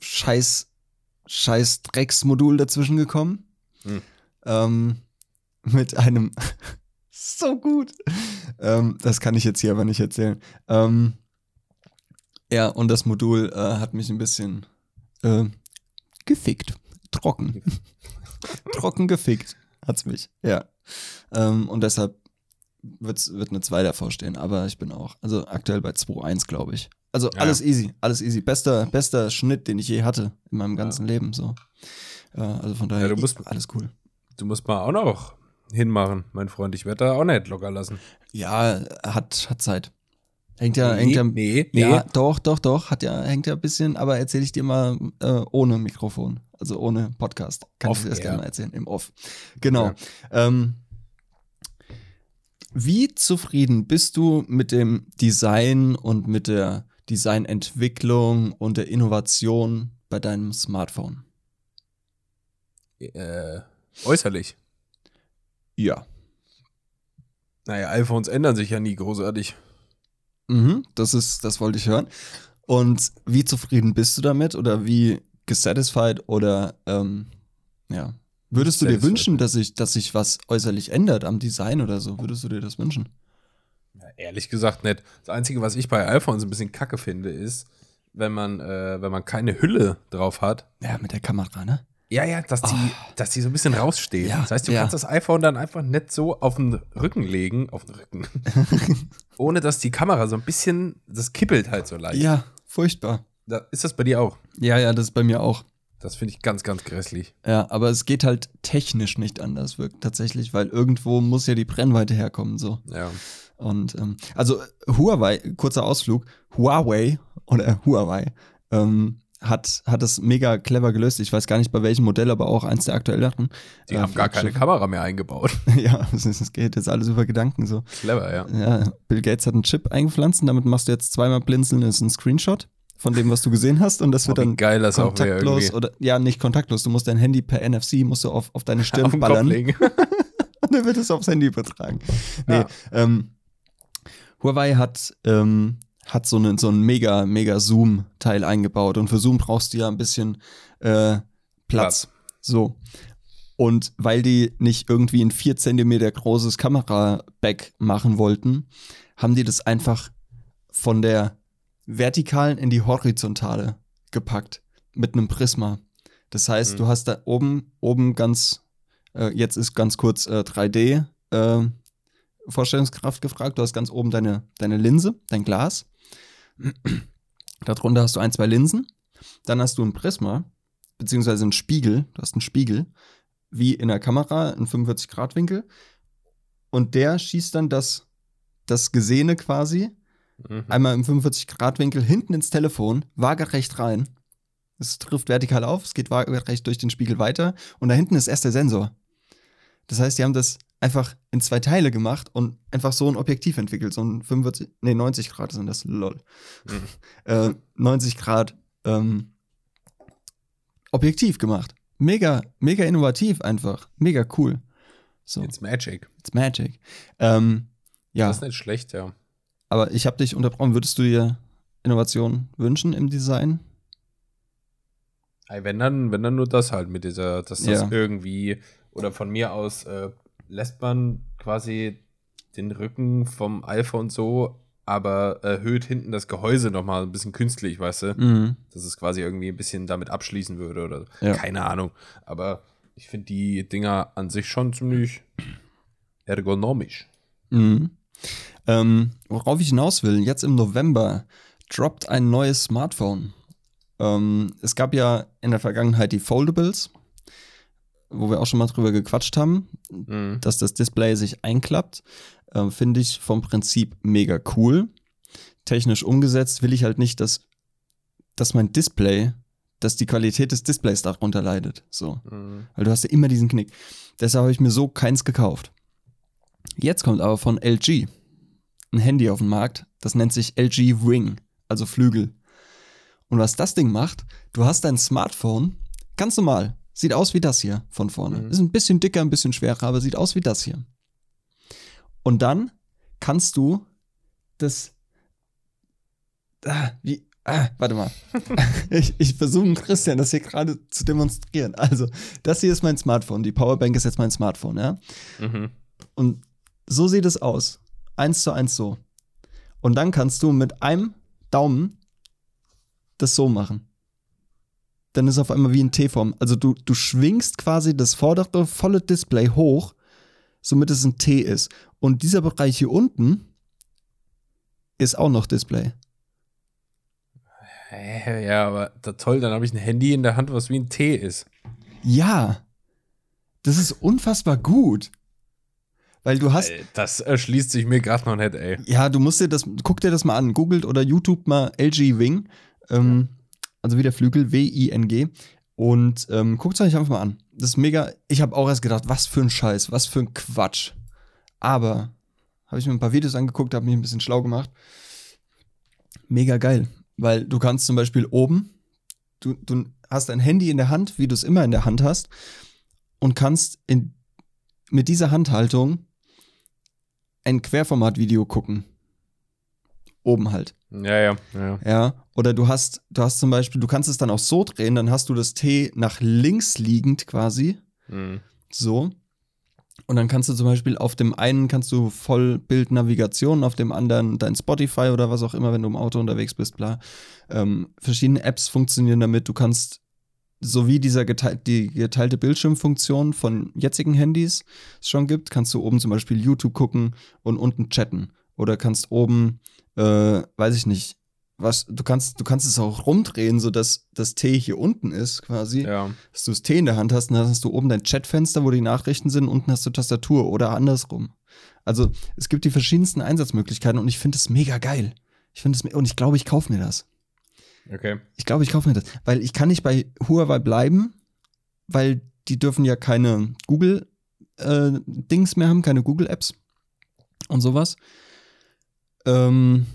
Scheiß Scheiß Drecksmodul dazwischen gekommen. Hm. Ähm, mit einem *laughs* so gut. Ähm, das kann ich jetzt hier aber nicht erzählen. Ähm, ja, und das Modul äh, hat mich ein bisschen äh, gefickt. Trocken. *laughs* Trocken gefickt hat's mich, ja. Ähm, und deshalb wird's, wird eine 2 davor stehen, aber ich bin auch, also aktuell bei 2-1, glaube ich. Also Ja. alles easy, alles easy. Bester, bester Schnitt, den ich je hatte in meinem ganzen Leben. So. Äh, also von daher Ja, du musst- alles cool. du musst mal auch noch hinmachen, mein Freund. Ich werde da auch nicht locker lassen. Ja, hat, hat Zeit. Hängt ja, hängt ja. nee, nee. Ja, doch, doch, doch. Hat ja, hängt ja ein bisschen, aber erzähle ich dir mal äh, ohne Mikrofon, also ohne Podcast. Kann ich dir das Off-air. gerne mal erzählen, im Off. Genau. Ja. Ähm, wie zufrieden bist du mit dem Design und mit der Designentwicklung und der Innovation bei deinem Smartphone? Äh, äußerlich. Ja. Naja, iPhones ändern sich ja nie großartig. Mhm, das ist, das wollte ich hören. Und wie zufrieden bist du damit oder wie gesatisfied oder ähm, ja. Würdest du dir wünschen, dass sich, dass sich was äußerlich ändert am Design oder so? Würdest du dir das wünschen? Ehrlich gesagt nicht. Das Einzige, was ich bei iPhones ein bisschen kacke finde, ist, wenn man, äh, wenn man keine Hülle drauf hat. Ja, mit der Kamera, ne? Ja, ja, dass die, dass die so ein bisschen raussteht. Ja, das heißt, du ja. kannst das iPhone dann einfach nicht so auf den Rücken legen, auf den Rücken, *laughs* ohne dass die Kamera so ein bisschen, das kippelt halt so leicht. Ja, furchtbar. Da, ist das bei dir auch? Ja, ja, das ist bei mir auch. Das finde ich ganz, ganz grässlich. Ja, aber es geht halt technisch nicht anders, wirkt tatsächlich, weil irgendwo muss ja die Brennweite herkommen, so. Ja. Und ähm, also Huawei, kurzer Ausflug, Huawei oder Huawei ähm, hat, hat das mega clever gelöst. Ich weiß gar nicht bei welchem Modell, aber auch eins der aktuelleren. Die Äh, haben gar keine. Kamera mehr eingebaut. *laughs* ja, es, es geht jetzt alles über Gedanken so. Clever, ja. Ja, Bill Gates hat einen Chip eingepflanzt und damit machst du jetzt zweimal blinzeln, ist ein Screenshot von dem, was du gesehen hast und das wird Oh, dann geil das kontaktlos oder ja, nicht kontaktlos. Du musst dein Handy per NFC musst du auf, auf deine *laughs* Stirn Auf ballern. *laughs* Und dann wird es aufs Handy übertragen. Nee, Ja. ähm, Huawei hat, ähm, hat so, einen so einen mega, mega Zoom-Teil eingebaut. Und für Zoom brauchst du ja ein bisschen äh, Platz. Platz. So. Und weil die nicht irgendwie ein 4 Zentimeter großes Kameraback machen wollten, haben die das einfach von der vertikalen in die horizontale gepackt mit einem Prisma. Das heißt, Mhm. du hast da oben, oben ganz, äh, jetzt ist ganz kurz äh, 3D äh, Vorstellungskraft gefragt. Du hast ganz oben deine, deine Linse, dein Glas. Darunter hast du ein, zwei Linsen. Dann hast du ein Prisma beziehungsweise einen Spiegel, du hast einen Spiegel, wie in der Kamera, in 45-Grad-Winkel. Und der schießt dann das, das Gesehene quasi Mhm. einmal im 45-Grad-Winkel hinten ins Telefon, waagerecht rein. Es trifft vertikal auf, es geht waagerecht durch den Spiegel weiter und da hinten ist erst der Sensor. Das heißt, die haben das einfach in zwei Teile gemacht und einfach so ein Objektiv entwickelt, so ein 45, nee, 90 Grad sind das, lol. Mhm. *laughs* Äh, 90 Grad ähm, Objektiv gemacht. Mega, mega innovativ einfach. Mega cool. So, It's Magic. it's magic. Ähm, ja. Das ist nicht schlecht, ja. Aber ich habe dich unterbrochen. Würdest du dir Innovation wünschen im Design? Wenn dann, wenn dann nur das halt mit dieser, dass das Ja. irgendwie, oder von mir aus äh, lässt man quasi den Rücken vom iPhone so, aber erhöht hinten das Gehäuse nochmal ein bisschen künstlich, weißt du? Mhm. Dass es quasi irgendwie ein bisschen damit abschließen würde oder so. Ja. Keine Ahnung. Aber ich finde die Dinger an sich schon ziemlich ergonomisch. Mhm. Ähm, worauf ich hinaus will, jetzt im November droppt ein neues Smartphone. Ähm, es gab ja in der Vergangenheit die Foldables, wo wir auch schon mal drüber gequatscht haben, Mhm. dass das Display sich einklappt. Ähm, Finde ich vom Prinzip mega cool. Technisch umgesetzt will ich halt nicht, dass, dass mein Display, dass die Qualität des Displays darunter leidet. So. Mhm. Weil du hast ja immer diesen Knick. Deshalb habe ich mir so keins gekauft. Jetzt kommt aber von LG ein Handy auf den Markt, das nennt sich LG Wing, also Flügel. Und was das Ding macht, du hast dein Smartphone ganz normal, sieht aus wie das hier von vorne. Mhm. Ist ein bisschen dicker, ein bisschen schwerer, aber sieht aus wie das hier. Und dann kannst du das ah, wie ah, warte mal. *laughs* ich ich versuche Christian das hier gerade zu demonstrieren. Also, das hier ist mein Smartphone. Die Powerbank ist jetzt mein Smartphone, ja? Mhm. Und so sieht es aus. Eins zu eins so. Und dann kannst du mit einem Daumen das so machen. Dann ist auf einmal wie ein T-Form. Also du, du schwingst quasi das vordere volle Display hoch, somit es ein T ist. Und dieser Bereich hier unten ist auch noch Display. Ja, aber da, toll, dann habe ich ein Handy in der Hand, was wie ein T ist. Ja. Das ist unfassbar gut. Weil du hast, das erschließt sich mir gerade noch nicht, ey. Ja, du musst dir das, guck dir das mal an. Googelt oder YouTube mal LG Wing. Ähm, Also wie der Flügel, W-I-N-G. Und ähm, guckt es euch einfach mal an. Das ist mega. Ich habe auch erst gedacht, was für ein Scheiß, was für ein Quatsch. Aber habe ich mir ein paar Videos angeguckt, habe mich ein bisschen schlau gemacht. Mega geil. Weil du kannst zum Beispiel oben, du, du hast ein Handy in der Hand, wie du es immer in der Hand hast, und kannst in, mit dieser Handhaltung ein Querformat-Video gucken. Oben halt. Ja, ja, ja. Ja. Oder du hast, du hast zum Beispiel, du kannst es dann auch so drehen, dann hast du das T nach links liegend quasi. Mhm. So. Und dann kannst du zum Beispiel auf dem einen kannst du Vollbildnavigation, auf dem anderen dein Spotify oder was auch immer, wenn du im Auto unterwegs bist, bla. Ähm, verschiedene Apps funktionieren damit. Du kannst, so wie dieser geteil die geteilte Bildschirmfunktion von jetzigen Handys es schon gibt, kannst du oben zum Beispiel YouTube gucken und unten chatten. Oder kannst oben, äh, weiß ich nicht, was, du kannst, du kannst es auch rumdrehen, sodass das T hier unten ist, quasi Ja. dass du das T in der Hand hast und dann hast du oben dein Chatfenster, wo die Nachrichten sind, unten hast du Tastatur oder andersrum. Also es gibt die verschiedensten Einsatzmöglichkeiten und ich finde es mega geil. Ich finde es und ich glaube, ich kaufe mir das. Okay. Ich glaube, ich kaufe mir das, weil ich kann nicht bei Huawei bleiben, weil die dürfen ja keine Google äh, Dings mehr haben, keine Google Apps und sowas. Ähm,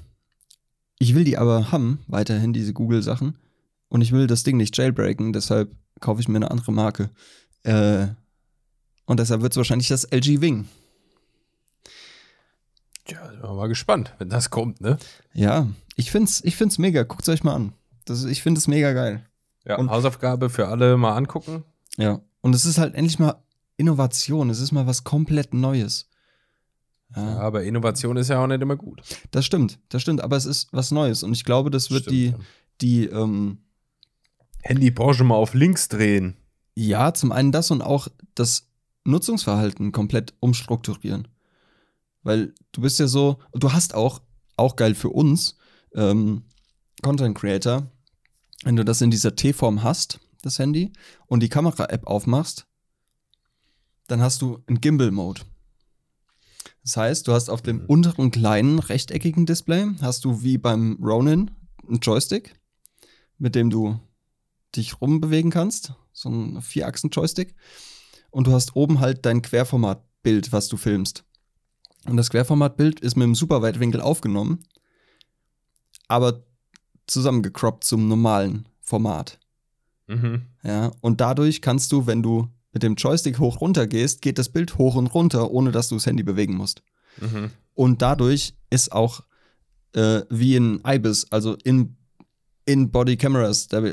ich will die aber haben, weiterhin diese Google Sachen und ich will das Ding nicht jailbreaken, deshalb kaufe ich mir eine andere Marke. Äh, und deshalb wird es wahrscheinlich das LG Wing. Tja, sind wir mal gespannt, wenn das kommt, ne? Ja, ich find's, ich find's mega. Guckt euch mal an. Das, ich finde es mega geil. Ja, Und- Hausaufgabe für alle mal angucken. Ja. Und es ist halt endlich mal Innovation. Es ist mal was komplett Neues. Ja, aber Innovation ist ja auch nicht immer gut. das stimmt, das stimmt. Aber es ist was Neues. Und ich glaube, das wird Stimmt, die, ja. die, ähm, Handybranche mal auf links drehen. ja, zum einen das und auch das Nutzungsverhalten komplett umstrukturieren. Weil du bist ja so, du hast auch, auch geil für uns, ähm, Content Creator, wenn du das in dieser T-Form hast, das Handy, und die Kamera-App aufmachst, dann hast du einen Gimbal-Mode. Das heißt, du hast auf dem Mhm. unteren kleinen rechteckigen Display, hast du wie beim Ronin einen Joystick, mit dem du dich rumbewegen kannst, so ein Vierachsen-Joystick. Und du hast oben halt dein Querformatbild, was du filmst. Und das Querformatbild ist mit dem Superweitwinkel aufgenommen, aber zusammengecroppt zum normalen Format. Mhm. Ja, und dadurch kannst du, wenn du mit dem Joystick hoch runter gehst, geht das Bild hoch und runter, ohne dass du das Handy bewegen musst. Mhm. Und dadurch ist auch äh, wie in IBIS, also in In-Body Cameras, da-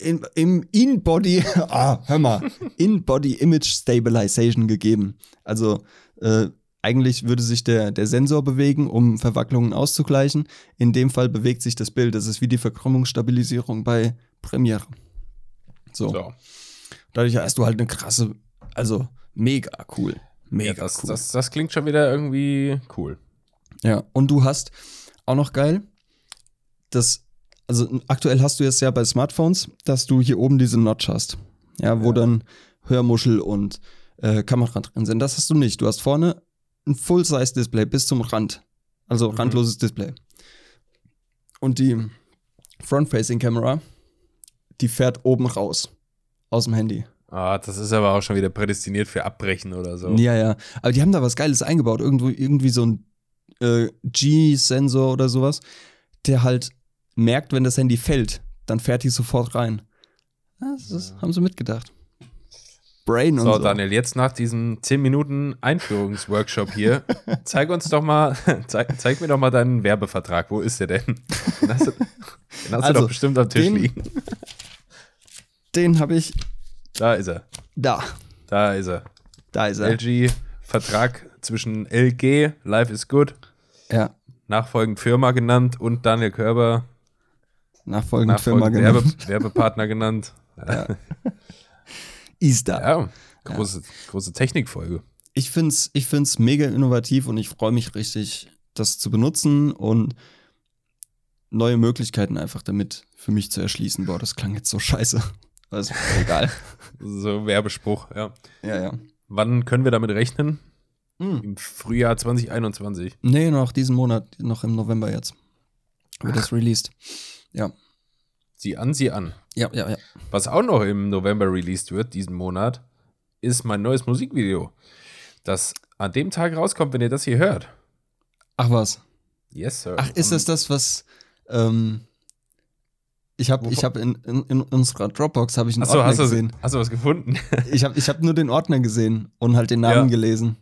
in, im In-Body, *laughs* ah, hör mal, In-Body Image Stabilization gegeben. Also äh, eigentlich würde sich der, der Sensor bewegen, um Verwacklungen auszugleichen. In dem Fall bewegt sich das Bild. Das ist wie die Verkrümmungsstabilisierung bei Premiere. So. So. Dadurch hast du halt eine krasse, also mega cool. Mega Ja, das, cool. das, das klingt schon wieder irgendwie cool. Ja, und du hast auch noch geil, das, also aktuell hast du jetzt ja bei Smartphones, dass du hier oben diese Notch hast. Ja, wo Ja. dann Hörmuschel und äh, Kamera drin sind. Das hast du nicht. Du hast vorne ein Full-Size-Display bis zum Rand. Also Mhm. randloses Display. Und die Front-Facing-Kamera, die fährt oben raus. Aus dem Handy. Ah, das ist aber auch schon wieder prädestiniert für Abbrechen oder so. Ja, ja. Aber die haben da was Geiles eingebaut. Irgendwo, irgendwie so ein äh, G-Sensor oder sowas, der halt merkt, wenn das Handy fällt, dann fährt die sofort rein. Ja, das ist, haben sie mitgedacht. Brain und So, so. Daniel, jetzt nach diesem 10 Minuten Einführungsworkshop hier, *laughs* zeig uns doch mal, zeig, zeig mir doch mal deinen Werbevertrag. Wo ist der denn? Den hast du, den hast du Also, doch bestimmt am Tisch den- liegen. *laughs* Den habe ich Da ist er. da. Da ist er. Da ist er. LG, Vertrag zwischen LG, Life is Good, Ja. nachfolgend Firma genannt und Daniel Körber, Nachfolgend Firma nachfolgend Werbe, genannt. Werbepartner genannt. *laughs* Ist da. Ja, große, große Technikfolge. ich finde es ich find's mega innovativ und ich freue mich richtig, das zu benutzen und neue Möglichkeiten einfach damit für mich zu erschließen. Boah, das klang jetzt so scheiße. Ist egal. *laughs* So Werbespruch, ja. ja, ja. Wann können wir damit rechnen? Hm. Im Frühjahr 2021. Nee, noch diesen Monat, noch im November jetzt. Wird das released. Ja. Sieh an, sieh an. Ja, ja, ja. Was auch noch im November released wird, diesen Monat, ist mein neues Musikvideo, das an dem Tag rauskommt, wenn ihr das hier hört. Ach was. Yes, Sir. Ach, ist das das, was ähm, ich habe ich hab in, in, in unserer Dropbox habe ich einen Achso, Ordner hast du, gesehen. hast du was gefunden? Ich habe ich hab nur den Ordner gesehen und halt den Namen Ja. gelesen.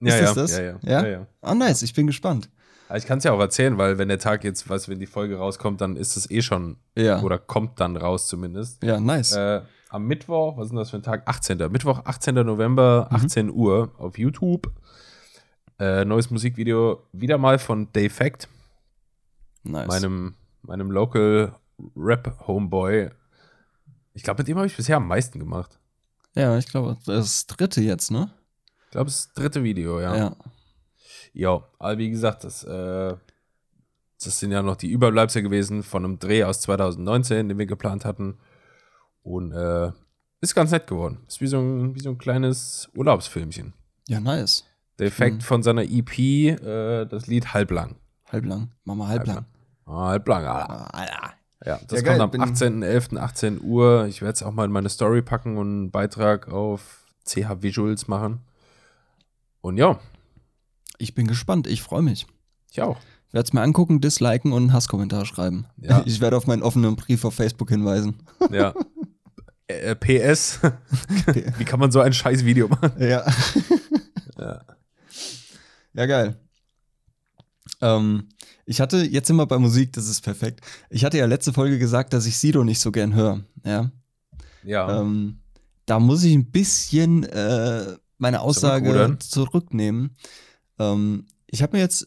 ja, das ja, das? Ja, ja. Ja? ja. Ah, nice, ich bin gespannt. Ich kann es ja auch erzählen, weil wenn der Tag jetzt, was, wenn die Folge rauskommt, dann ist es eh schon, Ja. oder kommt dann raus zumindest. Ja, nice. Äh, am Mittwoch, was ist denn das für ein Tag? 18. Mittwoch, 18. November, Mhm. 18 Uhr auf YouTube. Äh, neues Musikvideo, wieder mal von Dave Fact, nice. meinem, meinem Local Rap Homeboy. Ich glaube, mit dem habe ich bisher am meisten gemacht. ja, ich glaube, das dritte jetzt, ne? Ich glaube, das dritte Video, ja. Ja. Ja, aber wie gesagt, das, äh, das sind ja noch die Überbleibsel gewesen von einem Dreh aus 2019, den wir geplant hatten. Und äh, ist ganz nett geworden. Ist wie so ein, wie so ein kleines Urlaubsfilmchen. Ja, nice. Der Effekt Mhm. von seiner EP, äh, das Lied Halblang. Halblang. Mama halblang. Ah, Halblang, Alter. Ah, Alter. Ja, das Ja, kommt am 18.11., 18 Uhr. Ich werde es auch mal in meine Story packen und einen Beitrag auf CH Visuals machen. Und ja, Ich bin gespannt, ich freue mich. ich auch. Werde es mir angucken, disliken und einen Hasskommentar schreiben. Ja. Ich werde auf meinen offenen Brief auf Facebook hinweisen. *laughs* Ja. äh, PS. *laughs* Wie kann man so ein scheiß Video machen? Ja. Ja. Ja, geil. Ähm, ich hatte, jetzt immer bei Musik, das ist perfekt. Ich hatte ja letzte Folge gesagt, dass ich Sido nicht so gern höre. Ja. Ja. Ähm, da muss ich ein bisschen äh, meine Aussage zurücknehmen. Ähm, ich habe mir jetzt,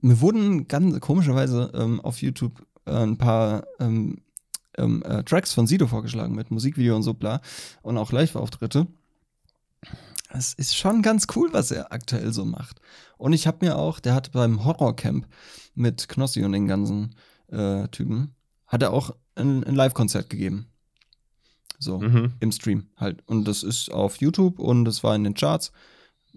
mir wurden ganz komischerweise ähm, auf YouTube äh, ein paar ähm, ähm, äh, Tracks von Sido vorgeschlagen mit Musikvideo und so bla und auch Live-Auftritte. Es ist schon ganz cool, was er aktuell so macht. Und ich habe mir auch, der hat beim Horrorcamp mit Knossi und den ganzen äh, Typen, hat er auch ein, ein Live-Konzert gegeben. so Mhm. im Stream halt. Und das ist auf YouTube und das war in den Charts.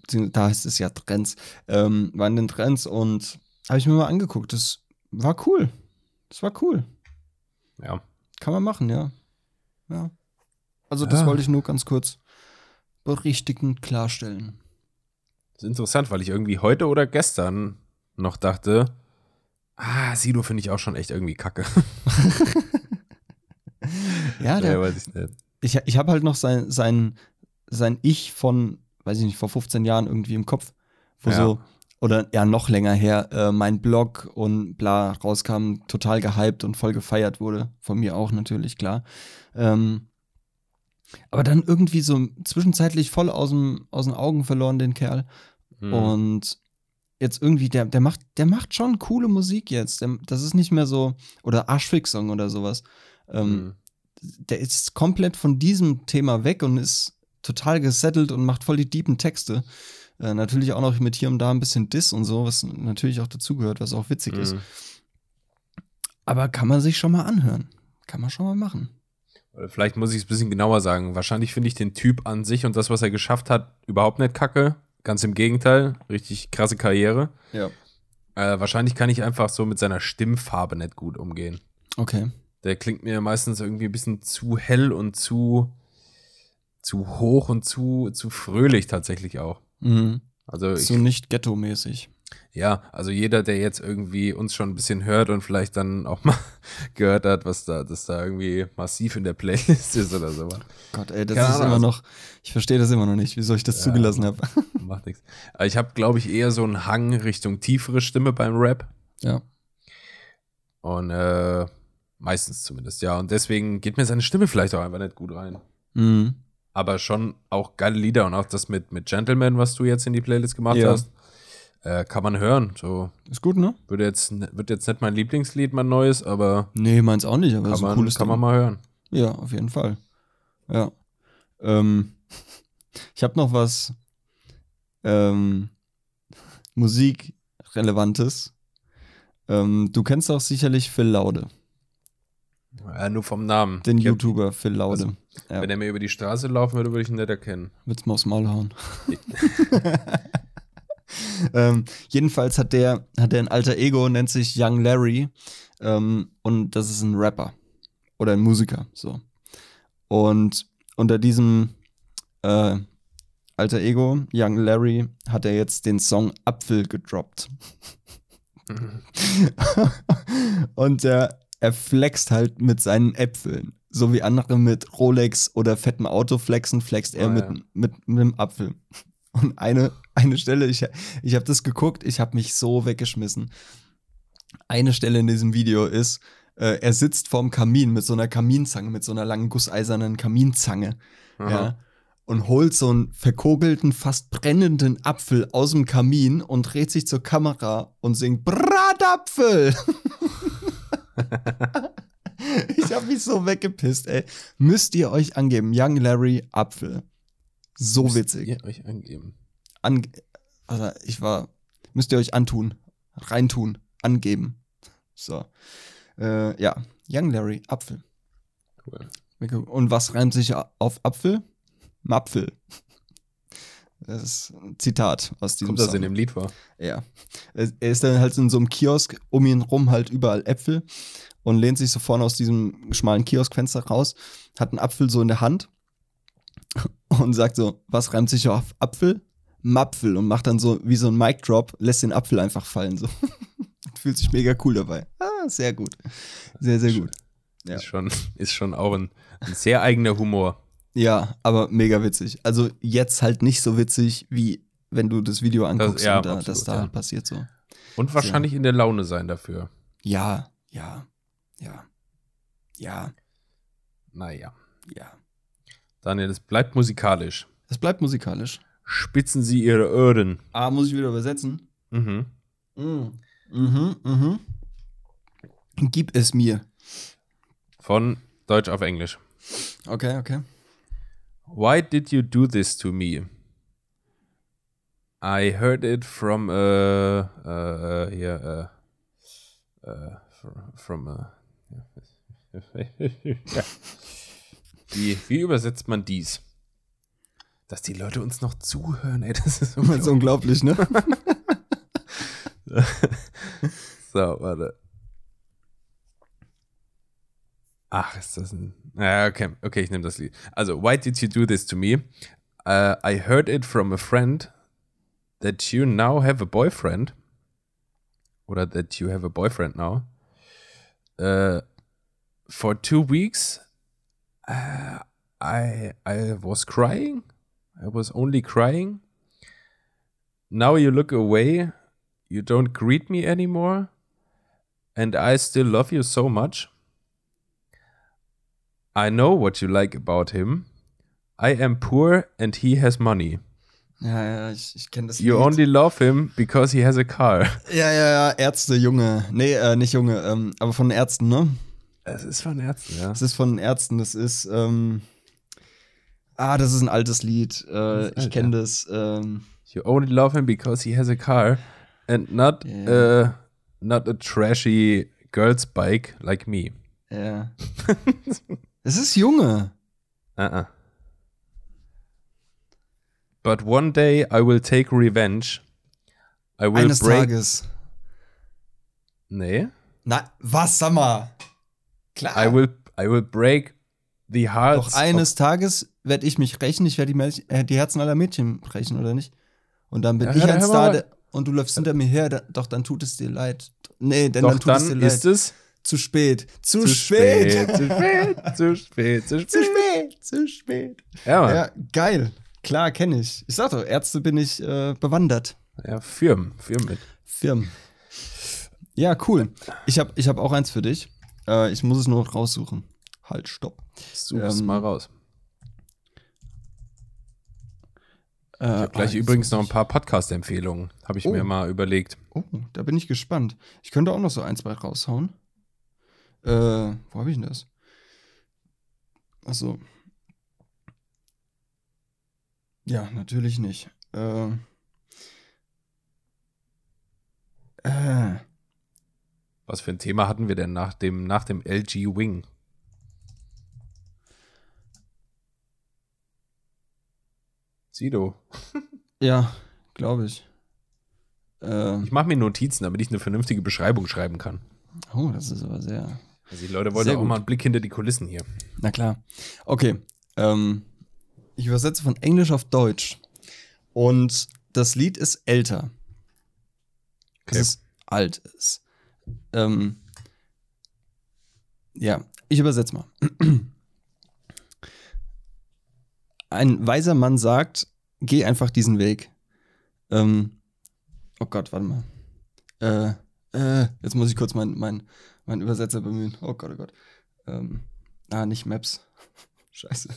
Beziehungsweise Da heißt es ja Trends. Ähm, war in den Trends und habe ich mir mal angeguckt. Das war cool. Das war cool. Ja. Kann man machen, ja. Ja. Also, das Ja. wollte ich nur ganz kurz berichtigend klarstellen. Das ist interessant, weil ich irgendwie heute oder gestern noch dachte, ah, Sido finde ich auch schon echt irgendwie kacke. *laughs* Ja, der, Ja, weiß ich nicht. ich, ich habe halt noch sein, sein, sein Ich von, weiß ich nicht, vor 15 Jahren irgendwie im Kopf, wo Ja. so, oder ja, noch länger her, äh, mein Blog und bla rauskam, total gehypt und voll gefeiert wurde. Von mir auch natürlich, klar. Ähm, aber dann irgendwie so zwischenzeitlich voll aus, dem, aus den Augen verloren, den Kerl. Hm. Und jetzt irgendwie, der, der, macht, der macht schon coole Musik jetzt. Der, das ist nicht mehr so, oder Arschfix-Song oder sowas. Ähm, Hm. der ist komplett von diesem Thema weg und ist total gesettelt und macht voll die deepen Texte. Äh, natürlich auch noch mit hier und da ein bisschen Diss und so, was natürlich auch dazugehört, was auch witzig ist. Hm. Aber kann man sich schon mal anhören. Kann man schon mal machen. Oder Vielleicht muss ich es ein bisschen genauer sagen. Wahrscheinlich finde ich den Typ an sich und das, was er geschafft hat, überhaupt nicht kacke. Ganz im Gegenteil. Richtig krasse Karriere. Ja. Äh, wahrscheinlich kann ich einfach so mit seiner Stimmfarbe nicht gut umgehen. Okay. Der klingt mir meistens irgendwie ein bisschen zu hell und zu, zu hoch und zu, zu fröhlich tatsächlich auch. Mhm. Also ich, So nicht ghetto-mäßig. Ja, also jeder, der jetzt irgendwie uns schon ein bisschen hört und vielleicht dann auch mal *laughs* gehört hat, was da, dass da irgendwie massiv in der Playlist ist oder sowas. Gott, ey, das Keine ist Ahnung, immer noch, ich verstehe das immer noch nicht, wieso ich das Ja. zugelassen habe. *laughs* Macht nichts. Aber ich habe, glaube ich, eher so einen Hang Richtung tiefere Stimme beim Rap. ja. Und äh, meistens zumindest, ja. Und deswegen geht mir seine Stimme vielleicht auch einfach nicht gut rein. Mhm. Aber schon auch geile Lieder und auch das mit, mit Gentleman, was du jetzt in die Playlist gemacht Ja. hast, äh, kann man hören. So Ist gut, ne? würde jetzt, wird jetzt nicht mein Lieblingslied, mein neues, aber Nee, meins auch nicht, aber kann, ist ein man, cooles kann man mal hören. Ja, auf jeden Fall. Ja. Ähm, *laughs* ich habe noch was ähm, *laughs* Musikrelevantes. Ähm, du kennst auch sicherlich Phil Laude, Ja, nur vom Namen. den Ich hab- YouTuber Phil Laude. Also, ja. Wenn er mir über die Straße laufen würde, würde ich ihn nicht erkennen. Wird's mal aufs Maul hauen. *laughs* *laughs* ähm, jedenfalls hat der, hat der ein alter Ego, nennt sich Young Larry. Ähm, und das ist ein Rapper. Oder ein Musiker, so. Und unter diesem äh, alter Ego, Young Larry, hat er jetzt den Song Apfel gedroppt. *laughs* und er, er flext halt mit seinen Äpfeln. So wie andere mit Rolex oder fettem Auto flexen, flext er Oh, mit, ja. mit, mit einem Apfel. Und eine, eine Stelle, ich, ich habe das geguckt, ich habe mich so weggeschmissen. Eine Stelle in diesem Video ist, äh, er sitzt vorm Kamin mit so einer Kaminzange, mit so einer langen gusseisernen Kaminzange. Aha. Ja, und holt so einen verkogelten, fast brennenden Apfel aus dem Kamin und dreht sich zur Kamera und singt Bratapfel. *laughs* ich habe mich so weggepisst, ey. Müsst ihr euch angeben, Young Larry Apfel. So witzig. Ja, euch angeben. Ange also ich war, müsst ihr euch antun, reintun, angeben. So. Äh, ja, Young Larry Apfel. Cool. Und was reimt sich auf Apfel? Mapfel. Das ist ein Zitat aus diesem Kommt das Song. in dem Lied vor? Ja. Er er ist dann halt in so einem Kiosk, um ihn rum halt überall Äpfel und lehnt sich so vorne aus diesem schmalen Kioskfenster raus, hat einen Apfel so in der Hand *laughs* und sagt so, was reimt sich auf Apfel? Mapfel und macht dann so wie so ein Mic Drop, lässt den Apfel einfach fallen so. *laughs* Fühlt sich mega cool dabei. Ah, sehr gut. Sehr, sehr gut. Ja. Ist, schon, ist schon auch ein, ein sehr eigener Humor. Ja, aber mega witzig. Also jetzt halt nicht so witzig, wie wenn du das Video anguckst ja, und da, absolut, das da ja. passiert so. Und wahrscheinlich in der Laune sein dafür. Ja, ja, ja, ja, Naja. ja. Daniel, es bleibt musikalisch. Es bleibt musikalisch. Spitzen Sie Ihre Ohren. Ah, muss ich wieder übersetzen? Mhm. Mhm, mhm, mhm. Gib es mir. Von Deutsch auf Englisch. Okay, okay. Why did you do this to me? I heard it from uh uh here uh, uh fr- from uh *laughs* Wie, wie übersetzt man dies? Dass die Leute uns noch zuhören, ey, das ist ist unglaublich, ne? *laughs* So, warte. Ach, ist das ein. Ja, okay, okay, ich nehme das Lied. Also, why did you do this to me? Uh, I heard it from a friend that you now have a boyfriend. Oder that you have a boyfriend now. Uh, for two weeks, uh, I I was crying. I was only crying. Now you look away. You don't greet me anymore. And I still love you so much. I know what you like about him. I am poor and he has money. Ja, ja, ich, ich kenne das You Lied. only love him because he has a car. Ja, ja, ja, Ärzte, Junge. Nee, äh, nicht Junge, ähm, aber von Ärzten, ne? Es ist von Ärzten, ja. Das ist von Ärzten, das ist, ähm, ah, das ist ein altes Lied. Äh, ich kenne ja. das. Ähm, You only love him because he has a car and not Yeah. uh, not a trashy girl's bike like me. ja. *laughs* es ist Junge. Uh-uh. But one day I will take revenge. I will Eines break. Tages. Nee. Na, was, sag mal? Klar. I will I will break the hearts. Doch eines Tages werde ich mich rächen, ich werde die, Mädchen- äh, die Herzen aller Mädchen brechen, oder nicht? Und dann bin Ja, ich hör- ein Star der, und du läufst hinter mir her, da, doch dann tut es dir leid. Nee, denn Doch dann tut es dir dann leid. ist es zu spät. Zu, zu spät. spät, zu spät, zu spät, zu *laughs* zu spät. spät. Zu spät. Ja, Mann. Ja, geil. Klar, kenne ich. Ich sag doch, Ärzte bin ich äh, bewandert. ja, Firmen, Firmen mit. Firmen. Ja, cool. Ich habe ich hab auch eins für dich. Äh, ich muss es nur noch raussuchen. Halt, stopp. Such's Ähm, mal raus. Äh, Ich habe gleich ah, übrigens noch ein paar Podcast-Empfehlungen, habe ich Oh. mir mal überlegt. Oh, da bin ich gespannt. Ich könnte auch noch so ein, zwei raushauen. Äh, wo habe ich denn das? Achso. Ja, natürlich nicht. Äh. Äh. Was für ein Thema hatten wir denn nach dem, nach dem LG Wing? Sido. *laughs* Ja, glaube ich. Äh, Ich mache mir Notizen, damit ich eine vernünftige Beschreibung schreiben kann. oh, das ist aber sehr. Also die Leute wollen Sehr auch mal einen Blick hinter die Kulissen hier. Na klar. Okay. Ähm, ich übersetze von Englisch auf Deutsch. Und das Lied ist älter. Okay. Es ist alt. Es, ähm, ja, ich übersetze mal. Ein weiser Mann sagt, geh einfach diesen Weg. Ähm, oh Gott, warte mal. Äh, äh, jetzt muss ich kurz meinen mein, mein Übersetzer bemühen. Oh Gott, oh Gott. Ähm, ah, nicht Maps. *laughs* Scheiße.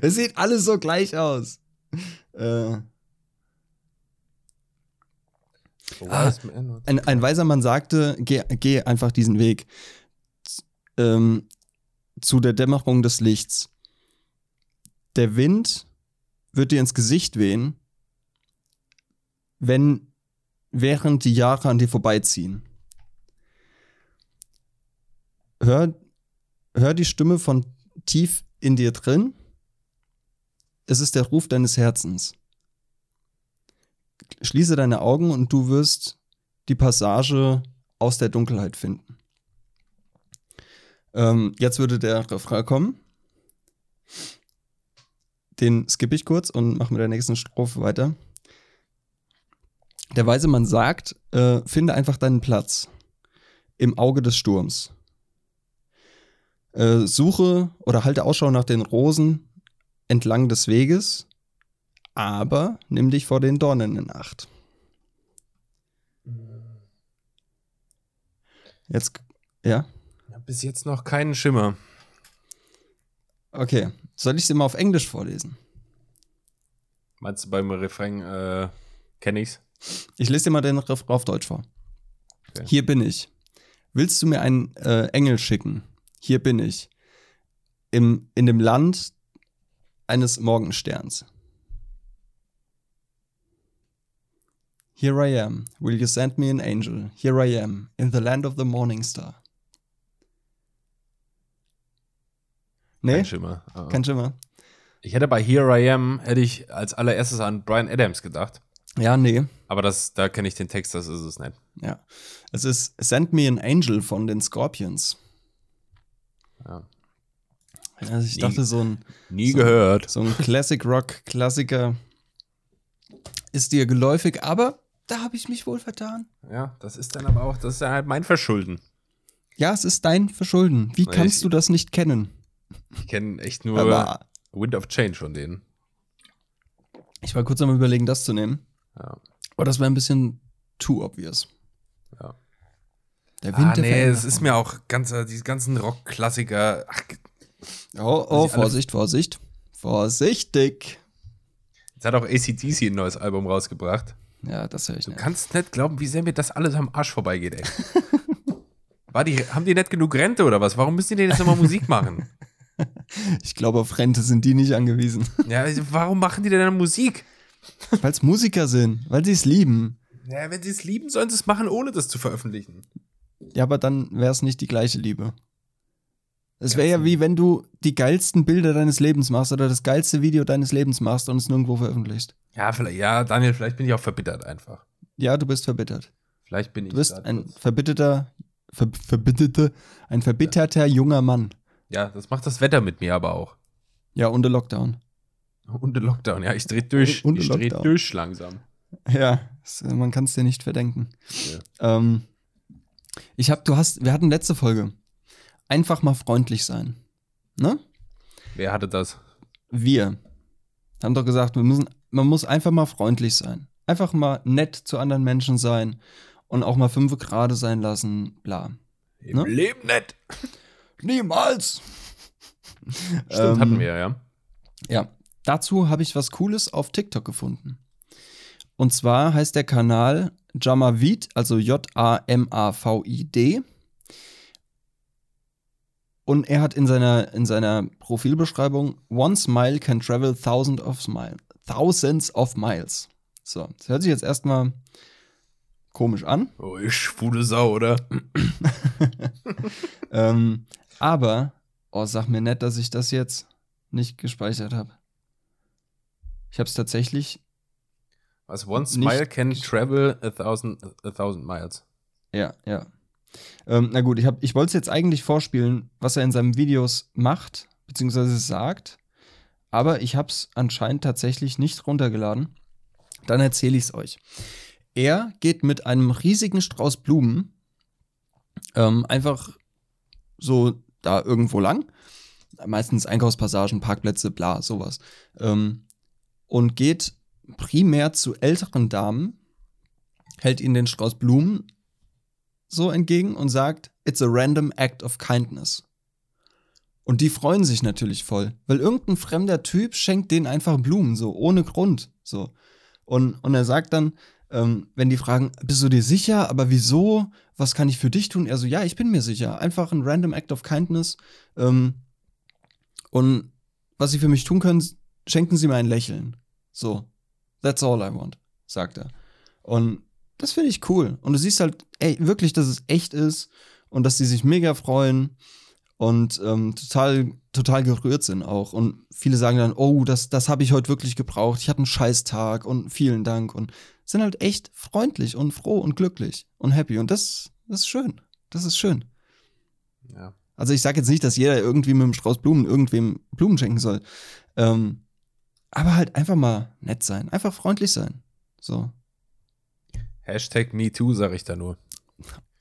Es sieht alles so gleich aus. Äh, Ah, ein, ein weiser Mann sagte, geh, geh einfach diesen Weg ähm, zu der Dämmerung des Lichts. Der Wind wird dir ins Gesicht wehen, wenn während die Jahre an dir vorbeiziehen. Hör, hör die Stimme von tief in dir drin. Es ist der Ruf deines Herzens schließe deine Augen und du wirst die Passage aus der Dunkelheit finden. Ähm, jetzt würde der Refrain kommen. Den skippe ich kurz und mache mit der nächsten Strophe weiter. Der weise Mann sagt, äh, finde einfach deinen Platz im Auge des Sturms. Äh, suche oder halte Ausschau nach den Rosen entlang des Weges aber nimm dich vor den Dornen in Acht. Jetzt, ja, bis jetzt noch keinen Schimmer. okay. Soll ich sie mal auf Englisch vorlesen? Meinst du beim Refrain, äh, kenn ich's? Ich lese dir mal den Refrain auf Deutsch vor. Okay. Hier bin ich. Willst du mir einen äh, Engel schicken? Hier bin ich. Im, in dem Land eines Morgensterns. Here I am. Will you send me an angel? Here I am. In the land of the morning star. Nee, Kein Schimmer. Ah. kein Schimmer. Ich hätte bei Here I Am, hätte ich als allererstes an Brian Adams gedacht. Ja, nee. Aber das, da kenne ich den Text, das ist es nicht. Ja. Es ist Send Me an Angel von den Scorpions. Ja. Also ich Nie. dachte, so ein, Nie So. gehört. so ein Classic Rock Klassiker ist dir geläufig, aber da habe ich mich wohl vertan. Ja, das ist dann aber auch, das ist dann halt mein Verschulden. Ja, es ist dein Verschulden. Wie Nee, kannst ich- du das nicht kennen? Ich kenne echt nur Aber Wind of Change von denen. ich war kurz am überlegen, das zu nehmen. Ja. Aber das wäre ein bisschen too obvious. Ja. Der Wind Ah, der nee, es ist mir auch ganz, äh, diese ganzen Rock-Klassiker. Oh, oh, Vorsicht, Vorsicht. Vorsichtig. jetzt hat auch ACDC ein neues Album rausgebracht. Ja, das höre ich Du nicht. kannst nicht glauben, wie sehr mir das alles am Arsch vorbeigeht, ey. *laughs* War die, haben die nicht genug Rente oder was? Warum müssen die denn jetzt immer Musik machen? *laughs* Ich glaube, auf Rente sind die nicht angewiesen. Ja, warum machen die denn dann Musik? Weil es Musiker sind, weil sie es lieben. Ja, wenn sie es lieben, sollen sie es machen, ohne das zu veröffentlichen. Ja, aber dann wäre es nicht die gleiche Liebe. Es wäre ja wie wenn du die geilsten Bilder deines Lebens machst oder das geilste Video deines Lebens machst und es nirgendwo veröffentlichst. Ja, vielleicht, ja, Daniel, vielleicht bin ich auch verbittert einfach. Ja, du bist verbittert. Vielleicht bin ich. Du bist ein kurz- verbitterter, ver, verbitterte, ein verbitterter junger Mann. Ja, das macht das Wetter mit mir aber auch. Ja, und der Lockdown. Und der Lockdown, ja, ich dreh durch. Und ich dreh durch langsam. Ja, man kann es dir nicht verdenken. Ja. Ähm, ich hab, du hast, wir hatten letzte Folge. Einfach mal freundlich sein. Ne? Wer hatte das? Wir haben doch gesagt, wir müssen, man muss einfach mal freundlich sein. Einfach mal nett zu anderen Menschen sein und auch mal fünf Grade sein lassen, bla. Im Ne? Leben nicht. Niemals! *laughs* Stimmt, Ähm, hatten wir, ja. Ja, dazu habe ich was Cooles auf TikTok gefunden. Und zwar heißt der Kanal Jamavid, also J-A-M-A-V-I-D. Und er hat in seiner, in seiner Profilbeschreibung One smile can travel thousands of miles. Thousands of miles. So, das hört sich jetzt erstmal komisch an. Oh, ich schwule Sau, oder? *laughs* Ähm, aber, oh, sag mir nicht, dass ich das jetzt nicht gespeichert habe. Ich habe es tatsächlich Was? One smile can travel a thousand, a thousand miles. Ja, ja. Ähm, na gut, ich, ich wollte es jetzt eigentlich vorspielen, was er in seinen Videos macht, beziehungsweise sagt, aber ich habe es anscheinend tatsächlich nicht runtergeladen. Dann erzähle ich es euch. Er geht mit einem riesigen Strauß Blumen ähm, einfach so da irgendwo lang. Meistens Einkaufspassagen, Parkplätze, bla, sowas. Ähm, und geht primär zu älteren Damen, hält ihnen den Strauß Blumen so entgegen und sagt, it's a random act of kindness. Und die freuen sich natürlich voll, weil irgendein fremder Typ schenkt denen einfach Blumen, so ohne Grund, so. Und, und er sagt dann, ähm, wenn die fragen, bist du dir sicher, aber wieso, was kann ich für dich tun? Er so, ja, ich bin mir sicher, einfach ein random act of kindness. Ähm, und was sie für mich tun können, schenken sie mir ein Lächeln. So, that's all I want, sagt er. Und das finde ich cool. Und du siehst halt, ey, wirklich, dass es echt ist und dass die sich mega freuen und ähm, total, total gerührt sind auch. Und viele sagen dann, oh, das, das habe ich heute wirklich gebraucht. Ich hatte einen Scheißtag und vielen Dank. Und sind halt echt freundlich und froh und glücklich und happy. Und das, das ist schön. Das ist schön. Ja. Also ich sage jetzt nicht, dass jeder irgendwie mit einem Strauß Blumen irgendwem Blumen schenken soll. Ähm, aber halt einfach mal nett sein. Einfach freundlich sein. So. Hashtag MeToo, sag ich da nur.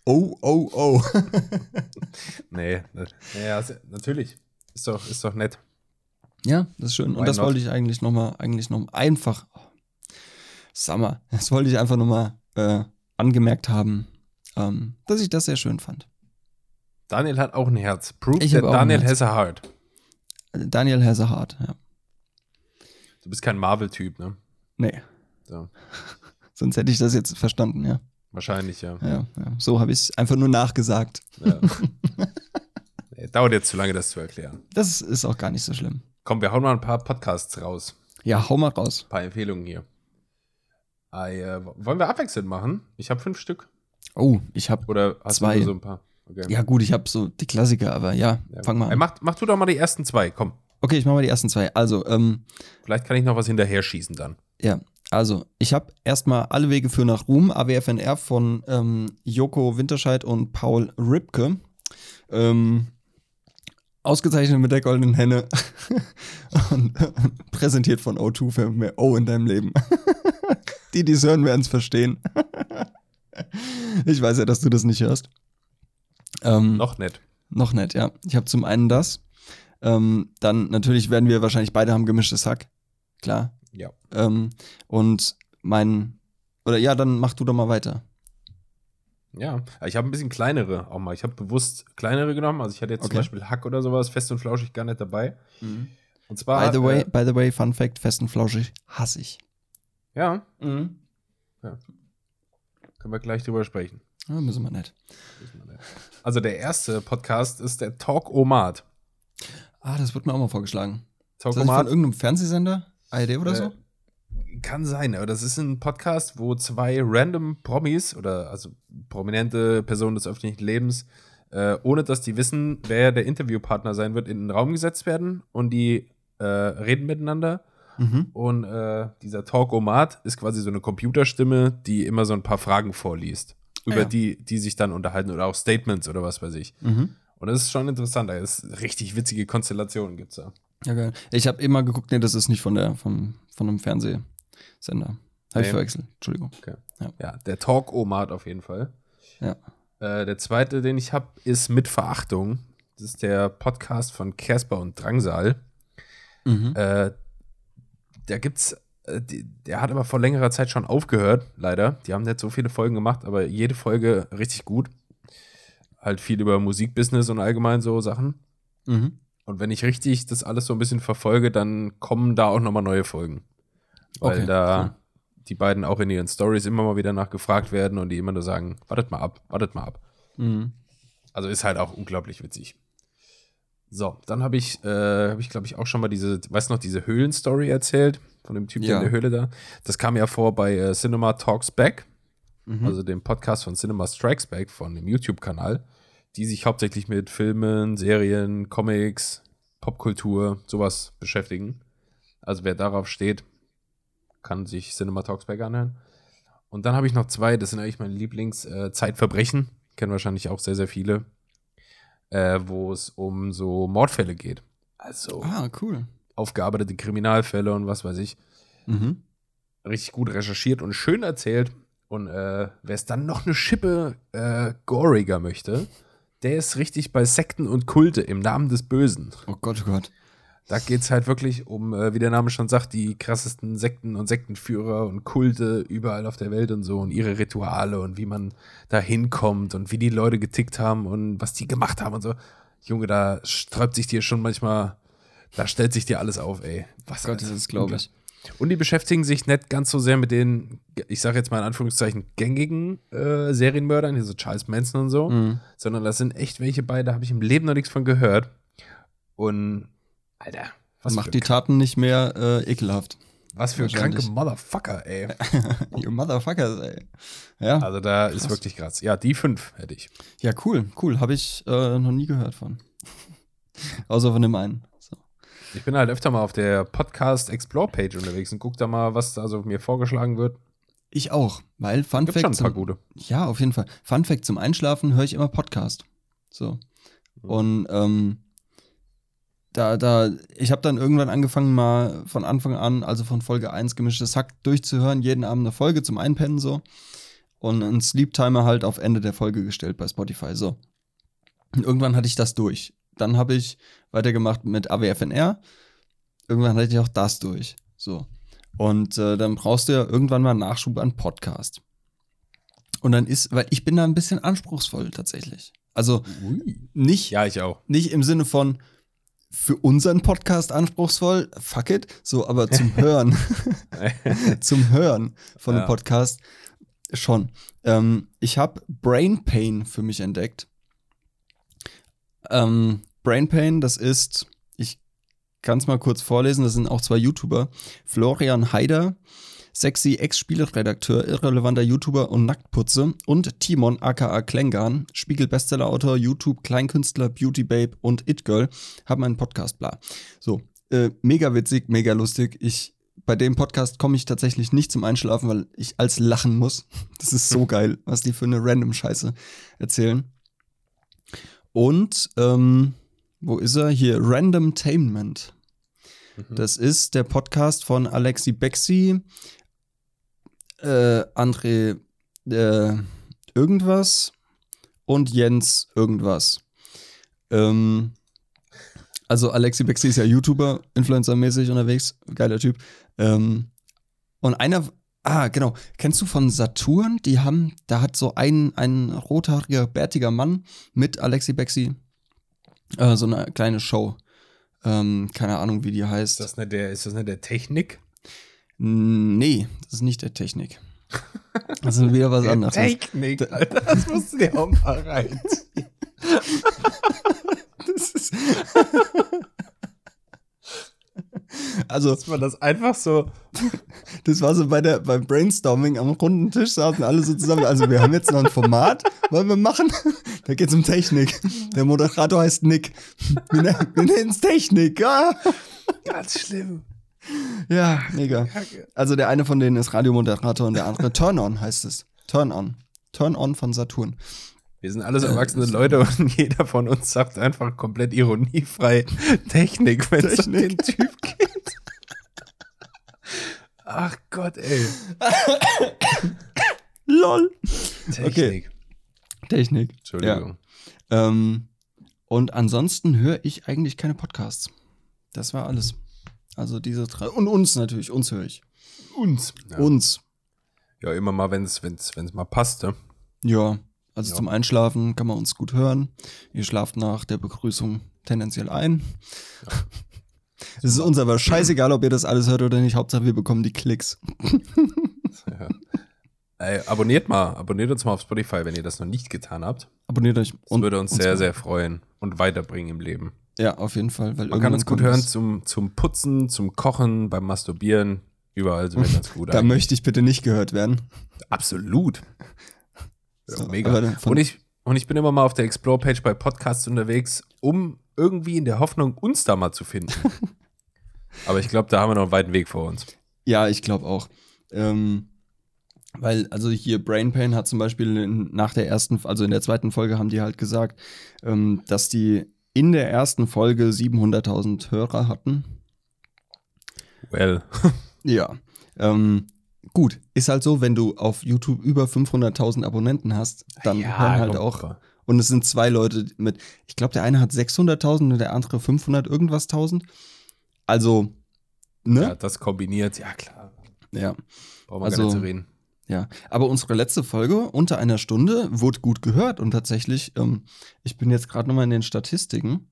Oh, oh, oh. *laughs* Nee, ne- ja, se- natürlich. Ist doch, ist doch nett. Ja, das ist schön. Why Und das not? wollte ich eigentlich nochmal, eigentlich noch einfach, oh, Summer, das wollte ich einfach nochmal äh, angemerkt haben, ähm, dass ich das sehr schön fand. Daniel hat auch ein Herz. Prove Ich that Daniel has a heart. Daniel has a heart, ja. Du bist kein Marvel-Typ, ne? Nee, So. Sonst hätte ich das jetzt verstanden, ja. Wahrscheinlich, ja. Ja, ja. So habe ich es einfach nur nachgesagt. ja. *laughs* dauert jetzt zu lange, das zu erklären. Das ist auch gar nicht so schlimm. Komm, wir hauen mal ein paar Podcasts raus. Ja, hau mal raus. Ein paar Empfehlungen hier. Ei, äh, wollen wir abwechselnd machen? Ich habe fünf Stück. Oh, ich habe Oder hast Zwei. du nur so ein paar? Okay. Ja, gut, ich habe so die Klassiker, aber ja, Ja. fang mal Ey, an. mach, mach du doch mal die ersten zwei, komm. Okay, ich mache mal die ersten zwei. Also, ähm, Vielleicht kann ich noch was hinterher schießen dann. ja, also, ich habe erstmal Alle Wege führen nach Ruhm, AWFNR von ähm, Joko Winterscheid und Paul Ripke. Ähm, ausgezeichnet mit der goldenen Henne *laughs* und äh, *laughs* präsentiert von O2 für mehr O in deinem Leben. *laughs* die, die es hören, werden es verstehen. ich weiß ja, dass du das nicht hörst. Ähm, Noch nett. Noch nicht, ja. Ich habe zum einen das. Ähm, dann natürlich werden wir wahrscheinlich beide haben gemischtes Hack. Klar. Ja. Ähm, und mein. Oder ja, dann mach du doch mal weiter. Ja, ich habe ein bisschen kleinere auch mal. Ich habe bewusst kleinere genommen. Also ich hatte jetzt zum Okay. Beispiel Hack oder sowas, fest und flauschig gar nicht dabei. Und zwar. By the way, Äh, by the way, Fun Fact, fest und flauschig hasse ich. ja, können wir gleich drüber sprechen. Ja, müssen wir nicht. Also der erste Podcast ist der Talk-O-Mat. Ah, das wird mir auch mal vorgeschlagen. Das nicht von irgendeinem Fernsehsender? ARD oder so? Äh, Kann sein, aber das ist ein Podcast, wo zwei random Promis oder also prominente Personen des öffentlichen Lebens, äh, ohne dass die wissen, wer der Interviewpartner sein wird, in den Raum gesetzt werden und die äh, reden miteinander. Mhm. Und äh, dieser Talk-O-Mat ist quasi so eine Computerstimme, die immer so ein paar Fragen vorliest, Ah, über ja. die, die sich dann unterhalten oder auch Statements oder was weiß ich. Mhm. Und das ist schon interessant. Da ist richtig witzige Konstellationen gibt's da. Ja, geil. Ich habe immer geguckt, nee, das ist nicht von der, vom, von einem Fernsehsender. Habe ich verwechselt. Entschuldigung. Ja, der Talk-O-Mat auf jeden Fall. Ja. Äh, der zweite, den ich habe, ist Mit Verachtung. Das ist der Podcast von Casper und Drangsal. Mhm. Äh, da gibt's, äh, die, der hat aber vor längerer Zeit schon aufgehört, leider. Die haben nicht so viele Folgen gemacht, aber jede Folge richtig gut. Halt viel über Musikbusiness und allgemein so Sachen. Mhm. Und wenn ich richtig das alles so ein bisschen verfolge, dann kommen da auch nochmal neue Folgen. Weil Okay, da cool. die beiden auch in ihren Stories immer mal wieder nachgefragt werden und die immer nur sagen, wartet mal ab, wartet mal ab. Mhm. Also ist halt auch unglaublich witzig. So, dann habe ich, äh, habe ich glaube ich auch schon mal diese, weißt du noch, diese Höhlen-Story erzählt von dem Typ der Ja. in der Höhle da. Das kam ja vor bei äh, Cinema Talks Back, Mhm. also dem Podcast von Cinema Strikes Back von dem YouTube-Kanal, die sich hauptsächlich mit Filmen, Serien, Comics, Popkultur, sowas beschäftigen. Also wer darauf steht, kann sich Cinema Talks Back anhören. Und dann habe ich noch zwei, das sind eigentlich meine Lieblings, äh, Zeitverbrechen, kennen wahrscheinlich auch sehr, sehr viele, äh, wo es um so Mordfälle geht. Also Ah, cool. aufgearbeitete Kriminalfälle und was weiß ich Mhm. richtig gut recherchiert und schön erzählt. Und äh, wer es dann noch eine Schippe äh, goriger möchte, der ist richtig bei Sekten und Kulte im Namen des Bösen. Oh Gott, oh Gott. Da geht es halt wirklich um, äh, wie der Name schon sagt, die krassesten Sekten und Sektenführer und Kulte überall auf der Welt und so und ihre Rituale und wie man da hinkommt und wie die Leute getickt haben und was die gemacht haben und so. Junge, da sträubt sich dir schon manchmal, da stellt sich dir alles auf, ey. Was Gott, das ist, glaube ich. Und die beschäftigen sich nicht ganz so sehr mit den, ich sage jetzt mal in Anführungszeichen, gängigen äh, Serienmördern, hier so Charles Manson und so, Mhm. sondern das sind echt welche bei, da habe ich im Leben noch nichts von gehört. Und, Alter, was Macht die Taten nicht mehr äh, ekelhaft. was für kranke Motherfucker, ey. *laughs* You Motherfuckers, ey. Ja, Also da ist Krass. wirklich krass. Ja, die fünf hätte ich. ja cool, cool. Habe ich äh, noch nie gehört von. *laughs* Außer von dem einen. Ich bin halt öfter mal auf der Podcast Explore Page unterwegs und guck da mal, was da so mir vorgeschlagen wird. Ich auch, weil Fun Gibt schon Fact. ein paar Zum, gute. ja, auf jeden Fall. Fun Fact: Zum Einschlafen höre ich immer Podcast. So. Und ähm, da, da, ich habe dann irgendwann angefangen, mal von Anfang an, also von Folge 1 gemischtes Hack durchzuhören, jeden Abend eine Folge zum Einpennen so. Und einen Sleep Timer halt auf Ende der Folge gestellt bei Spotify. So. Und irgendwann hatte ich das durch. Dann habe ich weitergemacht mit AWFNR. Irgendwann hatte ich auch das durch. So. Und äh, dann brauchst du ja irgendwann mal einen Nachschub an Podcast. Und dann ist, weil ich bin da ein bisschen anspruchsvoll tatsächlich. Also nicht, Ja, ich auch. nicht im Sinne von für unseren Podcast anspruchsvoll, fuck it, so, aber zum *laughs* Hören, *laughs* zum Hören von Ja. dem Podcast schon. Ähm, ich habe Brain Pain für mich entdeckt. Ähm, Brain Pain, das ist, ich kann es mal kurz vorlesen. Das sind auch zwei YouTuber. Florian Haider, sexy Ex-Spieleredakteur, irrelevanter YouTuber und Nacktputze. Und Timon aka Klengan, Spiegel-Bestsellerautor, YouTube, Kleinkünstler, Beauty Babe und It Girl, haben einen Podcast, bla. So, äh, mega witzig, mega lustig. Ich, bei dem Podcast komme ich tatsächlich nicht zum Einschlafen, weil ich als lachen muss. *laughs* Das ist so geil, was die für eine random Scheiße erzählen. Und, ähm, wo ist er? Hier, Randomtainment. Das ist der Podcast von Alexi Bexi, äh, André äh, irgendwas und Jens irgendwas. Ähm, also Alexi Bexi ist ja YouTuber, Influencer-mäßig unterwegs, geiler Typ. Ähm, und einer, ah genau, kennst du von Saturn? Die haben, da hat so ein, ein rothaariger, bärtiger Mann mit Alexi Bexi äh, so eine kleine Show. Ähm, keine Ahnung, wie die heißt. Ist das nicht der, ist das nicht der Technik? Nee, das ist nicht der Technik. *laughs* Das ist wieder was Der anderes. Technik, Alter, das musst du dir auch mal rein. *laughs* *laughs* Das ist also, Dass man das einfach so. *laughs* das war so bei der, beim Brainstorming am runden Tisch saßen alle so zusammen. Also, wir haben jetzt noch ein Format, wollen wir machen? *laughs* Da geht's um Technik. Der Moderator heißt Nick. Wir, nennen- wir nennen es Technik. Ah. Ganz schlimm. Ja, mega. Also, der eine von denen ist Radiomoderator und der andere Turn On heißt es. Turn On. Turn On von Saturn. Wir sind alles erwachsene Leute und *laughs* jeder von uns sagt einfach komplett ironiefrei Technik, wenn es um den. Typ geht. Ach Gott, ey. LOL. Technik. Technik. Entschuldigung. Ähm, und ansonsten höre ich eigentlich keine Podcasts. Das war alles. Also diese drei. Und uns natürlich, uns höre ich. Uns. Ja, Uns. ja immer mal, wenn es wenn's, wenn's mal passte. Ja. Also Ja. zum Einschlafen kann man uns gut hören. Ihr schlaft nach der Begrüßung tendenziell ein. Es ist uns aber scheißegal, ob ihr das alles hört oder nicht. Hauptsache, wir bekommen die Klicks. Ja. Ey, abonniert mal, abonniert uns mal auf Spotify, wenn ihr das noch nicht getan habt. Abonniert euch. Das würde uns sehr, mal. sehr freuen und weiterbringen im Leben. Ja, auf jeden Fall. Man kann uns gut hören zum, zum Putzen, zum Kochen, beim Masturbieren. Überall sind wir *laughs* ganz gut. Da eigentlich. möchte ich bitte nicht gehört werden. Absolut. Ja, So, mega. Und ich, und ich bin immer mal auf der Explore-Page bei Podcasts unterwegs, um irgendwie in der Hoffnung, uns da mal zu finden. *laughs* Aber ich glaube, da haben wir noch einen weiten Weg vor uns. Ja, ich glaube auch. Ähm, weil, also hier Brain Pain hat zum Beispiel in, nach der ersten, also in der zweiten Folge haben die halt gesagt, ähm, dass die in der ersten Folge 700.000 Hörer hatten. Well. *laughs* Ja. Ähm, gut, ist halt so, wenn du auf YouTube über 500.000 Abonnenten hast, dann hören halt auch. komm. Und es sind zwei Leute mit, ich glaube, der eine hat 600.000 und der andere 500 irgendwas 1000. Also, Ja, ne? das kombiniert, ja klar. Ja. Brauchen wir Also- gar nicht zu reden. Ja, aber unsere letzte Folge unter einer Stunde wurde gut gehört und tatsächlich, ähm, ich bin jetzt gerade nochmal in den Statistiken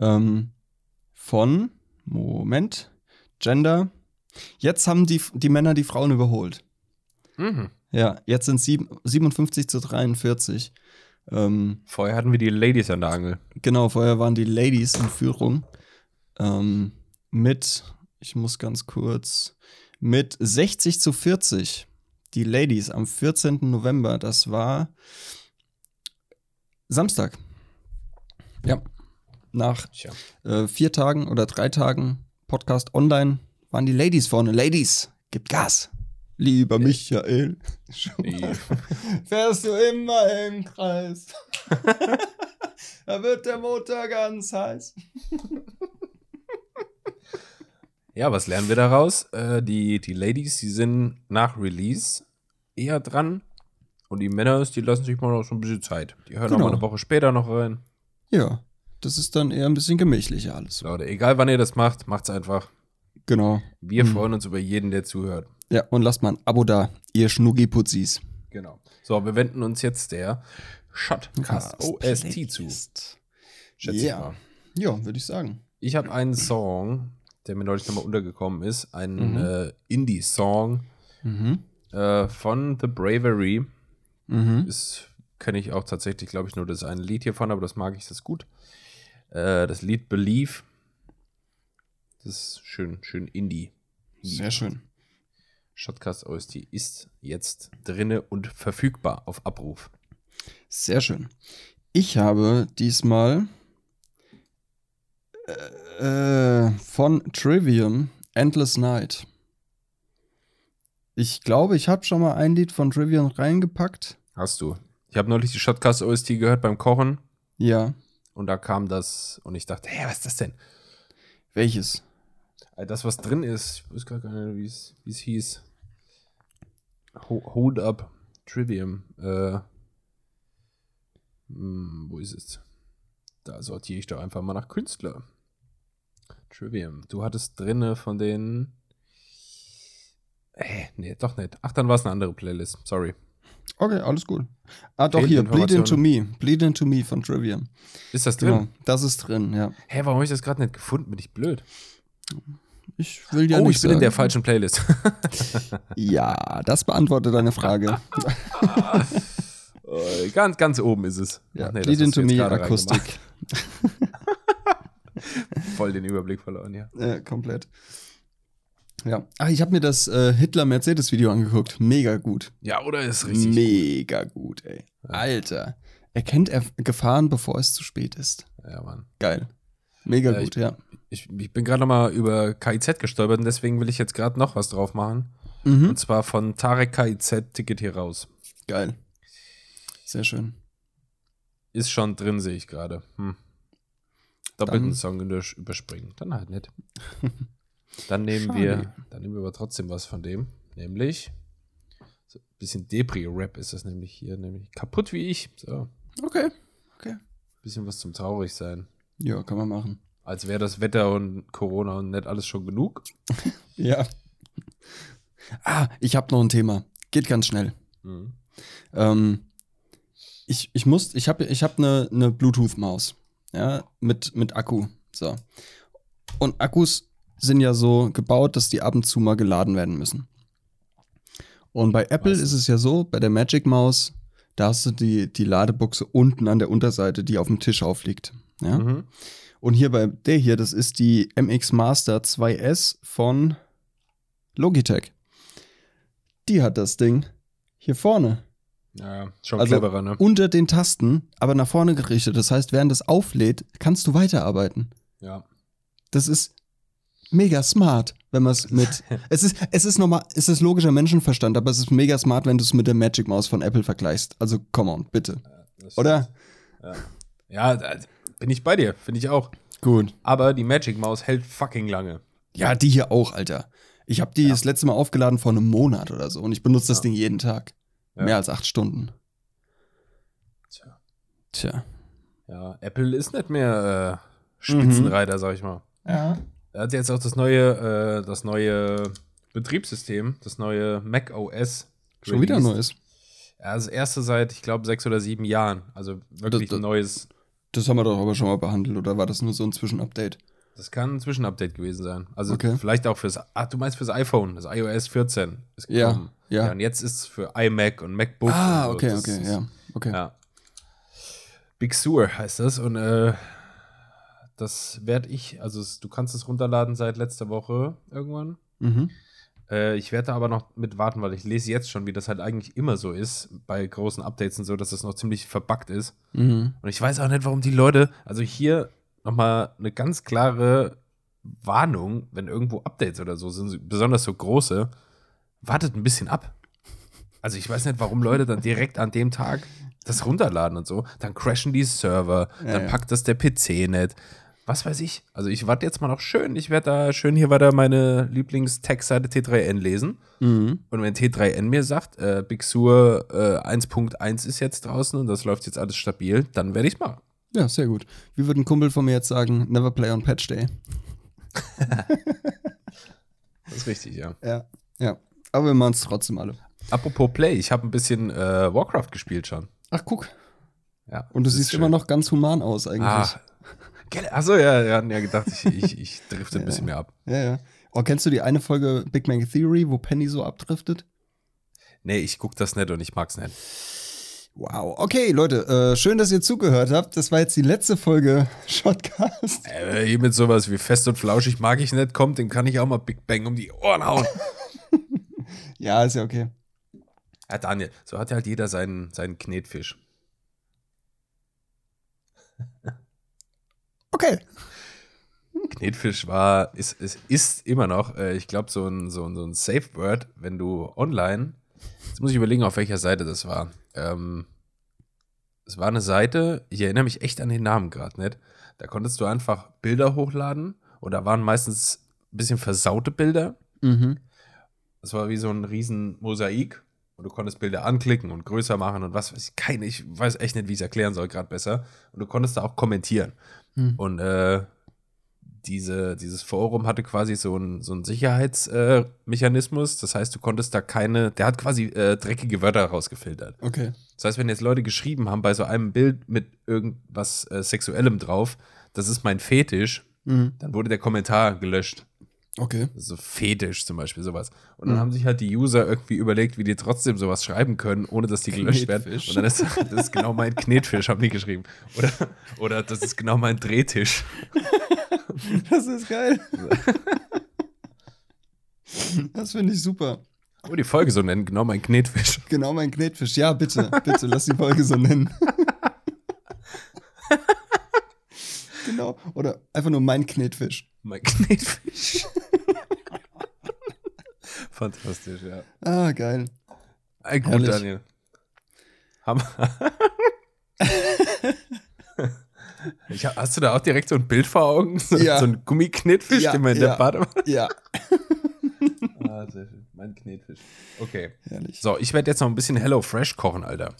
ähm, von, Moment, Gender. Jetzt haben die, die Männer die Frauen überholt. Mhm. Ja, jetzt sind sieben, 57 zu 43. Ähm, Vorher hatten wir die Ladies an der Angel. genau, vorher waren die Ladies in Führung ähm, mit, ich muss ganz kurz, mit 60 zu 40. Die Ladies am 14. November, das war Samstag. Ja. Nach äh, vier Tagen oder drei Tagen Podcast online waren die Ladies vorne. Ladies, gib Gas. Lieber Michael, fährst du immer im Kreis. *laughs* da wird der Motor ganz heiß. Ja, was lernen wir daraus? Äh, die, die Ladies, die sind nach Release eher dran. Und die Männer, die lassen sich mal noch so ein bisschen Zeit. Die hören Genau. auch mal eine Woche später noch rein. Ja, das ist dann eher ein bisschen gemächlicher alles. Leute, egal wann ihr das macht, macht's einfach. Genau. Wir Mhm. freuen uns über jeden, der zuhört. Ja, und lasst mal ein Abo da, ihr Schnuggi-Putzis. Genau. So, wir wenden uns jetzt der Shotcast OST zu. Schätze Ja. ich mal. Ja, würde ich sagen. Ich habe einen Song, der mir neulich nochmal untergekommen ist. Einen Mhm. äh, Indie-Song Mhm. äh, von The Bravery. Mhm. Ist, kenne ich auch tatsächlich, glaube ich, nur das eine Lied hiervon, aber das mag ich das gut. Äh, das Lied Believe. Das ist schön, schön Indie. Sehr schön. Shotcast OST ist jetzt drinne und verfügbar auf Abruf. Sehr schön. Ich habe diesmal äh, von Trivium Endless Night. Ich glaube, ich habe schon mal ein Lied von Trivium reingepackt. Hast du. Ich habe neulich die Shotcast OST gehört beim Kochen Ja. und da kam das und ich dachte, hä, was ist das denn? Welches? Äh, Das, was drin ist, ich weiß gar nicht, wie es wie es hieß. Ho- Hold Up Trivium. Äh, hm, wo ist es? Da sortiere ich doch einfach mal nach Künstler. Trivium. Du hattest drinne von den. Äh, nee, doch nicht. Ach, dann war es eine andere Playlist. Sorry. Okay, alles gut. Ah, doch hier, Bleed Into. Me. Bleed Into Me von Trivium. Ist das drin? Genau, das ist drin, ja. Hä, warum habe ich das gerade nicht gefunden? Bin ich blöd? Ich will ja oh, nicht ich bin in der sagen- falschen Playlist. *laughs* Ja, das beantwortet deine Frage. *laughs* Äh, ganz, ganz oben ist es. Ja, Ach nee, Bleed Into Me Akustik. *laughs* Voll den Überblick verloren, ja. Ja, komplett. Ja. Ach, ich habe mir das äh, Hitler-Mercedes-Video angeguckt. Mega gut. Ja, oder ist richtig. Mega gut, ey. Alter. Erkennt er Gefahren, bevor es zu spät ist. Ja, Mann. Geil. Mega Ja, gut, ja. Ich, ich bin gerade noch mal über KIZ gestolpert und deswegen will ich jetzt gerade noch was drauf machen. Mhm. Und zwar von Tarek KIZ Ticket hier raus. Geil. Sehr schön. Ist schon drin, sehe ich gerade. Hm. Doppelten Dann- Song überspringen. Dann halt nicht. *laughs* Dann nehmen Schade. wir, dann nehmen wir aber trotzdem was von dem. Nämlich, so ein bisschen Depri-Rap ist das nämlich hier, nämlich kaputt wie ich. So, Okay. bisschen was zum traurig sein. Ja, kann man machen. Als wäre das Wetter und Corona und nicht alles schon genug. *laughs* Ja. Ah, ich habe noch ein Thema. Geht ganz schnell. Mhm. Ähm, ich, ich muss, ich habe ich hab eine ne Bluetooth-Maus, ja, mit, mit Akku. So. Und Akkus sind ja so gebaut, dass die ab und zu mal geladen werden müssen. Und bei Apple ist es ja so, bei der Magic Maus, da hast du die, die Ladebuchse unten an der Unterseite, die auf dem Tisch aufliegt. Ja? Mhm. Und hier bei der hier, das ist die MX Master 2S von Logitech. Die hat das Ding hier vorne Ja, schon Also- cleverer, ne? unter den Tasten, aber nach vorne gerichtet. Das heißt, während es auflädt, kannst du weiterarbeiten. Ja. Das ist mega smart, wenn man es mit. *laughs* es ist, es ist normal, es ist logischer Menschenverstand, aber es ist mega smart, wenn du es mit der Magic Maus von Apple vergleichst. Also, come on, bitte. Das Oder? Ja, da bin ich bei dir, finde ich auch. Gut. Aber die Magic Maus hält fucking lange. Ja, die hier auch, Alter. Ich habe die das letzte Mal aufgeladen vor einem Monat oder so und ich benutze das Ja. Ding jeden Tag. Ja. Mehr als acht Stunden. Tja. Tja. Ja, Apple ist nicht mehr äh, Spitzenreiter, sag ich mal. Ja. Er hat jetzt auch das neue, äh, das neue Betriebssystem, das neue Mac OS. Schon wieder. Neues. Ja, das erste seit, ich glaube, sechs oder sieben Jahren. Also wirklich Das- ein neues. Das haben wir doch aber schon mal behandelt, oder war das nur so ein Zwischenupdate? Das kann ein Zwischenupdate gewesen sein. Also Okay. vielleicht auch fürs, ach, du meinst fürs iPhone, das iOS 14 ist Ja, gekommen. ja. und jetzt ist es für iMac und MacBook. Ah, und so. okay, Das okay, ist- ja. Okay. Ja. Big Sur heißt das und äh, das werde ich, also du kannst es runterladen seit letzter Woche irgendwann. Mhm. Äh, ich werde da aber noch mit warten, weil ich lese jetzt schon, wie das halt eigentlich immer so ist bei großen Updates und so, dass das noch ziemlich verbuggt ist. Mhm. Und ich weiß auch nicht, warum die Leute, also hier nochmal eine ganz klare Warnung, wenn irgendwo Updates oder so sind, besonders so große, wartet ein bisschen ab. Also ich weiß nicht, warum Leute dann direkt an dem Tag das runterladen und so. Dann crashen die Server, Ja, dann ja. packt das der PC nicht. Was weiß ich. Also ich warte jetzt mal noch schön. Ich werde da schön hier weiter meine Lieblings-Tech-Seite T3N lesen. Mhm. Und wenn T3N mir sagt, äh, Big Sur äh, 1.1 ist jetzt draußen und das läuft jetzt alles stabil, dann werde ich es machen. Ja, sehr gut. Wie würde ein Kumpel von mir jetzt sagen, never play on Patch Day? *laughs* Das ist richtig, ja. Ja. Ja. Aber wir machen es trotzdem alle. Apropos Play, ich habe ein bisschen äh, Warcraft gespielt schon. Ach, guck. Ja, Und du siehst schön. immer noch ganz human aus eigentlich. Ah. Achso, ja, wir hatten ja gedacht, ich, ich, ich drifte ein *laughs* bisschen mehr ab. Ja, ja. Oh, kennst du die eine Folge Big Bang Theory, wo Penny so abdriftet? Nee, ich guck das nicht und ich mag's nicht. Wow. Okay, Leute, äh, schön, dass ihr zugehört habt. Das war jetzt die letzte Folge *laughs* Shotcast. Äh, hier mit sowas wie fest und flauschig mag ich nicht, kommt, dem kann ich auch mal Big Bang um die Ohren hauen. *laughs* Ja, ist ja okay. ja, Daniel, so hat halt jeder seinen, seinen Knetfisch. Okay. Knetfisch war, ist, ist, ist immer noch, äh, ich glaube, so ein, so, ein, so ein Safe Word, wenn du online, jetzt muss ich überlegen, auf welcher Seite das war. Ähm, es war eine Seite, ich erinnere mich echt an den Namen gerade nicht. Da konntest du einfach Bilder hochladen und da waren meistens ein bisschen versaute Bilder. Mhm. Das war wie so ein riesen Mosaik und du konntest Bilder anklicken und größer machen und was weiß ich, keine, ich weiß echt nicht, wie ich es erklären soll, gerade besser. Und du konntest da auch kommentieren. Hm. Und äh, diese, dieses Forum hatte quasi so einen so einen Sicherheitsmechanismus. Äh, das heißt, du konntest da keine, der hat quasi äh, dreckige Wörter rausgefiltert. Okay. Das heißt, wenn jetzt Leute geschrieben haben bei so einem Bild mit irgendwas äh, Sexuellem drauf, das ist mein Fetisch, Mhm. dann wurde der Kommentar gelöscht. Okay. So Fetisch zum Beispiel, sowas. Und dann Mhm. haben sich halt die User irgendwie überlegt, wie die trotzdem sowas schreiben können, ohne dass die gelöscht werden. Und dann ist das ist genau mein Knetfisch, haben die geschrieben. Oder, oder das ist genau mein Drehtisch. *laughs* Das ist geil. Das finde ich super. Oh, die Folge so nennen, genau mein Knetfisch. Genau mein Knetfisch. Ja, bitte, bitte, lass die Folge so nennen. *laughs* genau. Oder einfach nur mein Knetfisch. Mein *laughs* Knetfisch. Fantastisch, ja. Ah, geil. Ein gut, Herrlich. Daniel. Haben *laughs* ich, hast du da auch direkt so ein Bild vor Augen? So, Ja. so ein Gummiknetfisch, Ja, den man in ja. der Badewanne. Ja. Ah, sehr schön. Mein Knetfisch. Okay. Herrlich. So, ich werde jetzt noch ein bisschen Hello Fresh kochen, Alter.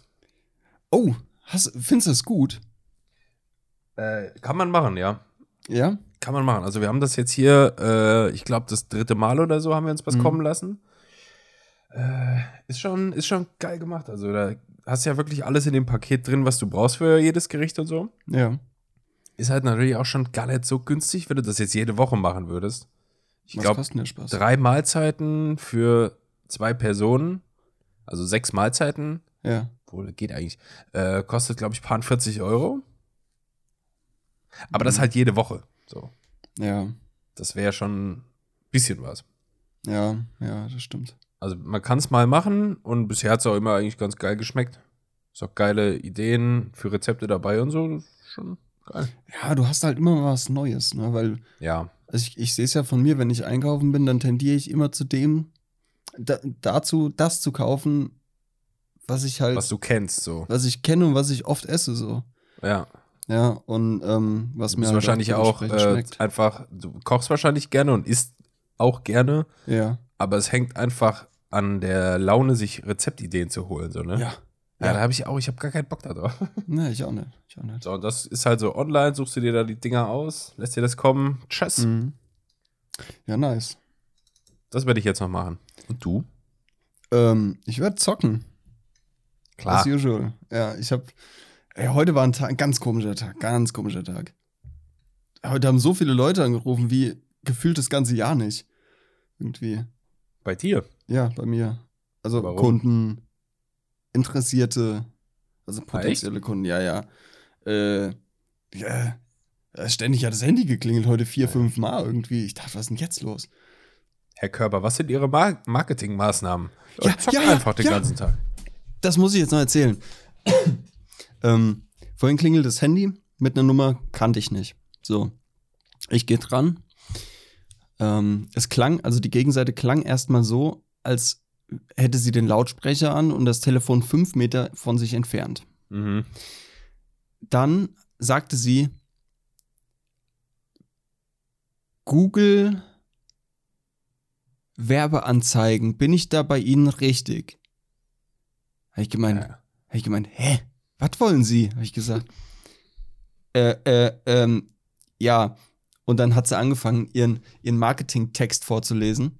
Oh, hast, findest du das gut? Äh, kann man machen, ja. Ja? Kann man machen. Also wir haben das jetzt hier, äh, ich glaube, das dritte Mal oder so haben wir uns was Mhm. kommen lassen. Äh, ist, schon, ist schon geil gemacht. Also da hast du ja wirklich alles in dem Paket drin, was du brauchst für jedes Gericht und so. Ja. Ist halt natürlich auch schon gar nicht so günstig, wenn du das jetzt jede Woche machen würdest. Ich glaube, drei Mahlzeiten für zwei Personen, also sechs Mahlzeiten, Ja. wohl geht eigentlich, äh, kostet, glaube ich, paar 40 Euro. Aber das Mhm. halt jede Woche. So. Ja. Das wäre schon ein bisschen was. Ja, ja, das stimmt. Also man kann es mal machen und bisher hat es auch immer eigentlich ganz geil geschmeckt. Ist auch geile Ideen für Rezepte dabei und so. Das ist schon geil. Ja, du hast halt immer was Neues, ne? Weil Ja. Also ich, ich sehe es ja von mir, wenn ich einkaufen bin, dann tendiere ich immer zu dem, da, dazu, das zu kaufen, was ich halt, Was was, du kennst, so. ich kenne und was ich oft esse, so. Ja. Ja, und ähm, was Du mir halt wahrscheinlich auch äh, einfach, du kochst wahrscheinlich gerne und isst auch gerne, Ja. aber es hängt einfach an der Laune, sich Rezeptideen zu holen, so, ne? Ja. Ja, da Ja. habe ich auch, ich habe gar keinen Bock da drauf. *laughs* Ne, ich auch nicht. Ich auch nicht. So, und das ist halt so online, suchst du dir da die Dinger aus, lässt dir das kommen, tschüss. Mhm. Ja, nice. Das werde ich jetzt noch machen. Und du? Ähm, ich werde zocken. Klar. As usual. Ja, ich habe. Heute war ein, Tag, ein ganz komischer Tag. Ganz komischer Tag. Heute haben so viele Leute angerufen, wie gefühlt das ganze Jahr nicht. Irgendwie. Bei dir? Ja, bei mir. Also Warum? Kunden, Interessierte, also potenzielle Kunden, ja, ja. Äh, ja. äh, Ständig hat das Handy geklingelt, heute vier, fünf Mal irgendwie. Ich dachte, was ist denn jetzt los? Herr Körber, was sind Ihre Mar Marketingmaßnahmen? Ja, Zock ja, ja, einfach den ja. ganzen Tag. Das muss ich jetzt noch erzählen. Ähm, vorhin klingelt das Handy mit einer Nummer, kannte ich nicht. So, ich gehe dran. Ähm, es klang, also die Gegenseite klang erstmal so, als hätte sie den Lautsprecher an und das Telefon fünf Meter von sich entfernt. Mhm. Dann sagte sie, Google Werbeanzeigen, bin ich da bei Ihnen richtig? Habe ich gemeint, Ja. hab ich gemeint, hä? Was wollen Sie? Habe ich gesagt. äh, äh, ähm, ja. Und dann hat sie angefangen, ihren, ihren Marketingtext vorzulesen.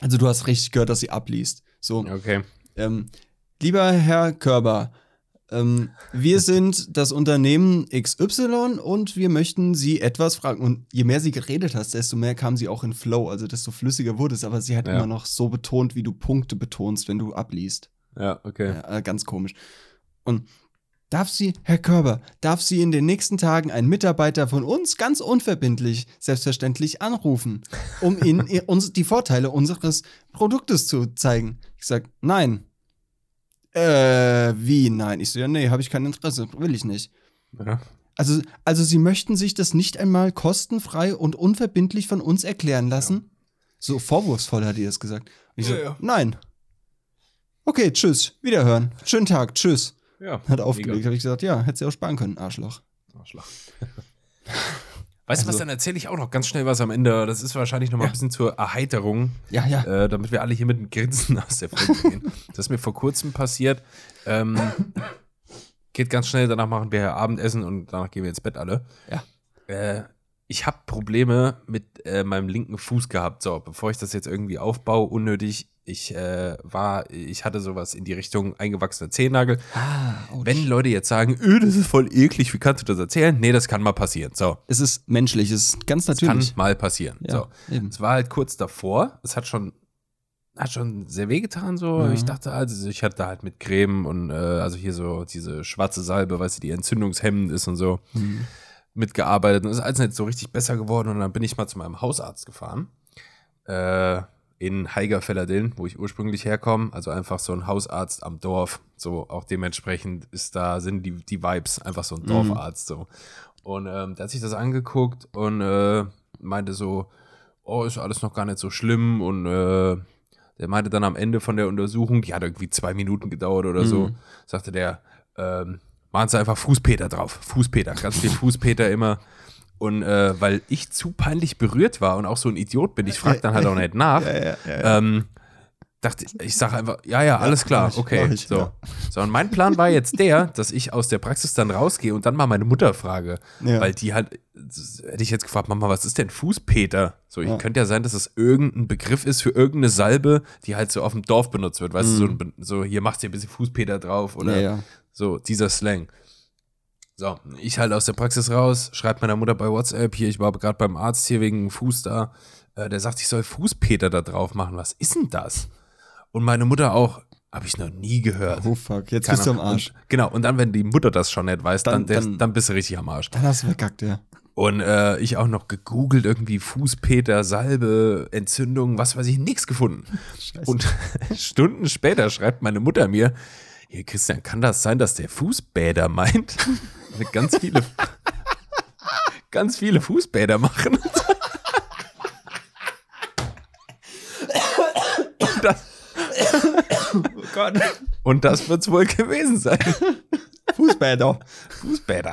Also du hast richtig gehört, dass sie abliest. So, Okay. ähm, lieber Herr Körber, ähm, wir *laughs* sind das Unternehmen XY und wir möchten Sie etwas fragen. Und je mehr sie geredet hat, desto mehr kam sie auch in Flow, also desto flüssiger wurde es. Aber sie hat Ja. immer noch so betont, wie du Punkte betonst, wenn du abliest. Ja, okay. Ja, ganz komisch. Und darf sie, Herr Körber, darf sie in den nächsten Tagen einen Mitarbeiter von uns ganz unverbindlich, selbstverständlich anrufen, um *laughs* ihnen ihr- uns die Vorteile unseres Produktes zu zeigen? Ich sag, nein. Äh, wie nein? Ich so, ja, nee, habe ich kein Interesse, will ich nicht. Ja. Also, also sie möchten sich das nicht einmal kostenfrei und unverbindlich von uns erklären lassen? So vorwurfsvoll hat die das gesagt. Und ich so, Ja, ja. nein. Okay, tschüss, wiederhören. Schönen Tag, tschüss. Ja. Hat aufgelegt, habe ich gesagt, ja, hätte sie auch sparen können, Arschloch. Arschloch. *laughs* Weißt du was, Also- dann erzähle ich auch noch ganz schnell was am Ende. Das ist wahrscheinlich noch mal ein bisschen zur Erheiterung, Ja, ja. äh, damit wir alle hier mit einem Grinsen aus der Folge *laughs* gehen. Das ist mir vor kurzem passiert. Ähm, geht ganz schnell, danach machen wir Abendessen und danach gehen wir ins Bett alle. Ja. Äh, ich habe Probleme mit äh, meinem linken Fuß gehabt. So, bevor ich das jetzt irgendwie aufbaue, unnötig. Ich äh, war, ich hatte sowas in die Richtung eingewachsener Zehennagel. Ah. Wenn Leute jetzt sagen, öh, das ist voll eklig, wie kannst du das erzählen? Nee, das kann mal passieren. So, es ist menschlich, es ist ganz natürlich. kann mal passieren. Ja, So. eben. Es war halt kurz davor. Es hat schon, hat schon sehr wehgetan. So, Mhm. ich dachte, also ich hatte halt mit Creme und äh, also hier so diese schwarze Salbe, weißt du, die entzündungshemmend ist und so, Mhm. mitgearbeitet. Und es ist alles nicht so richtig besser geworden. Und dann bin ich mal zu meinem Hausarzt gefahren. Äh, in Heigerfelderdillen, wo ich ursprünglich herkomme. Also einfach so ein Hausarzt am Dorf. So auch dementsprechend ist da, sind die, die Vibes einfach so ein Mhm. Dorfarzt. So. Und ähm, der hat sich das angeguckt und äh, meinte so, oh, ist alles noch gar nicht so schlimm. Und äh, der meinte dann am Ende von der Untersuchung, die hat irgendwie zwei Minuten gedauert oder so, Mhm. sagte der, ähm, machen Sie einfach Fußpeter drauf. Fußpeter, ganz viel Fußpeter immer. Und äh, weil ich zu peinlich berührt war und auch so ein Idiot bin, ich frage dann halt auch nicht nach, *laughs* Ja, ja, ja. ähm, dachte ich, ich sage einfach, ja, ja, alles klar, ich, okay. ich, so. so, und mein Plan war jetzt der, *laughs* dass ich aus der Praxis dann rausgehe und dann mal meine Mutter frage, weil die halt, hätte ich jetzt gefragt, Mama, was ist denn Fußpeter? So, ich könnte ja sein, dass es irgendein Begriff ist für irgendeine Salbe, die halt so auf dem Dorf benutzt wird, weißt du, so, Be- so, hier machst du ein bisschen Fußpeter drauf oder Mhm. so, dieser Slang. So, ich halt aus der Praxis raus, schreibe meiner Mutter bei WhatsApp, hier, ich war gerade beim Arzt hier wegen Fuß da. Äh, der sagt, ich soll Fußpeter da drauf machen. Was ist denn das? Und meine Mutter auch, habe ich noch nie gehört. Oh fuck, jetzt Keine bist du am. Arsch. Und, genau, und dann, wenn die Mutter das schon nicht weiß, dann, Dann- dann, dann- dann bist du richtig am Arsch. Dann hast du verkackt, ja. Und äh, ich auch noch gegoogelt, irgendwie Fußpeter, Salbe, Entzündung, was weiß ich, nichts gefunden. Scheiße. Und *laughs* Stunden später schreibt meine Mutter mir, hier Christian, kann das sein, dass der Fußbäder meint? Ganz viele, *laughs* ganz viele Fußbäder machen. Und das, Oh Gott. und das wird es wohl gewesen sein. Fußbäder. Fußbäder.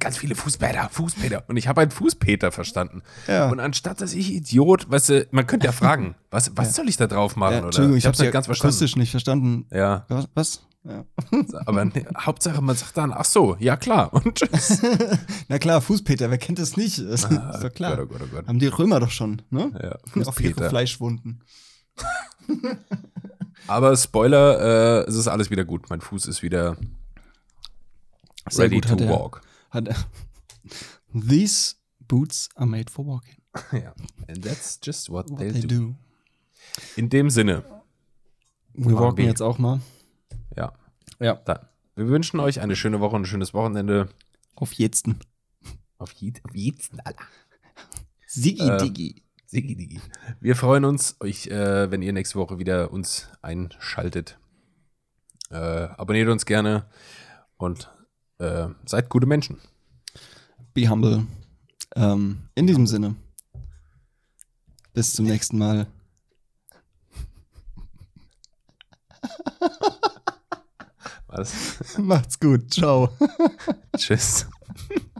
Ganz viele Fußbäder, Fußbäder. Und ich habe einen Fußpeter verstanden. Ja. Und anstatt dass ich Idiot, weißt du, man könnte ja fragen, was, was soll ich da drauf machen? Ja, oder? Entschuldigung, ich hab's habe nicht ganz verstanden. akustisch nicht verstanden. Ja, Was? Ja. aber nee, Hauptsache man sagt dann, ach so, ja klar. Und *laughs* tschüss. Na klar, Fußpeter, wer kennt das nicht? Das *laughs* ist doch klar. Gott, oh Gott, oh Gott. Haben die Römer doch schon, ne? Ja, *laughs* Auf ihre Fußpeter. Fleischwunden. Aber Spoiler, äh, es ist alles wieder gut. Mein Fuß ist wieder Sehr ready gut, to er- walk. Hat er. These boots are made for walking. ja. And that's just what, What they do. do. In dem Sinne, Wir walken jetzt auch mal. Ja, dann. Wir wünschen euch eine schöne Woche und ein schönes Wochenende. Auf jetzt. Auf, jed auf jeden Alter. Sigi Äh. Sigi Digi. Wir freuen uns, euch, äh, wenn ihr nächste Woche wieder uns einschaltet. Äh, abonniert uns gerne und äh, seid gute Menschen. Be humble. Ähm, in diesem Sinne. Bis zum nächsten Mal. Alles. Macht's gut. Ciao. *laughs* Tschüss. *laughs*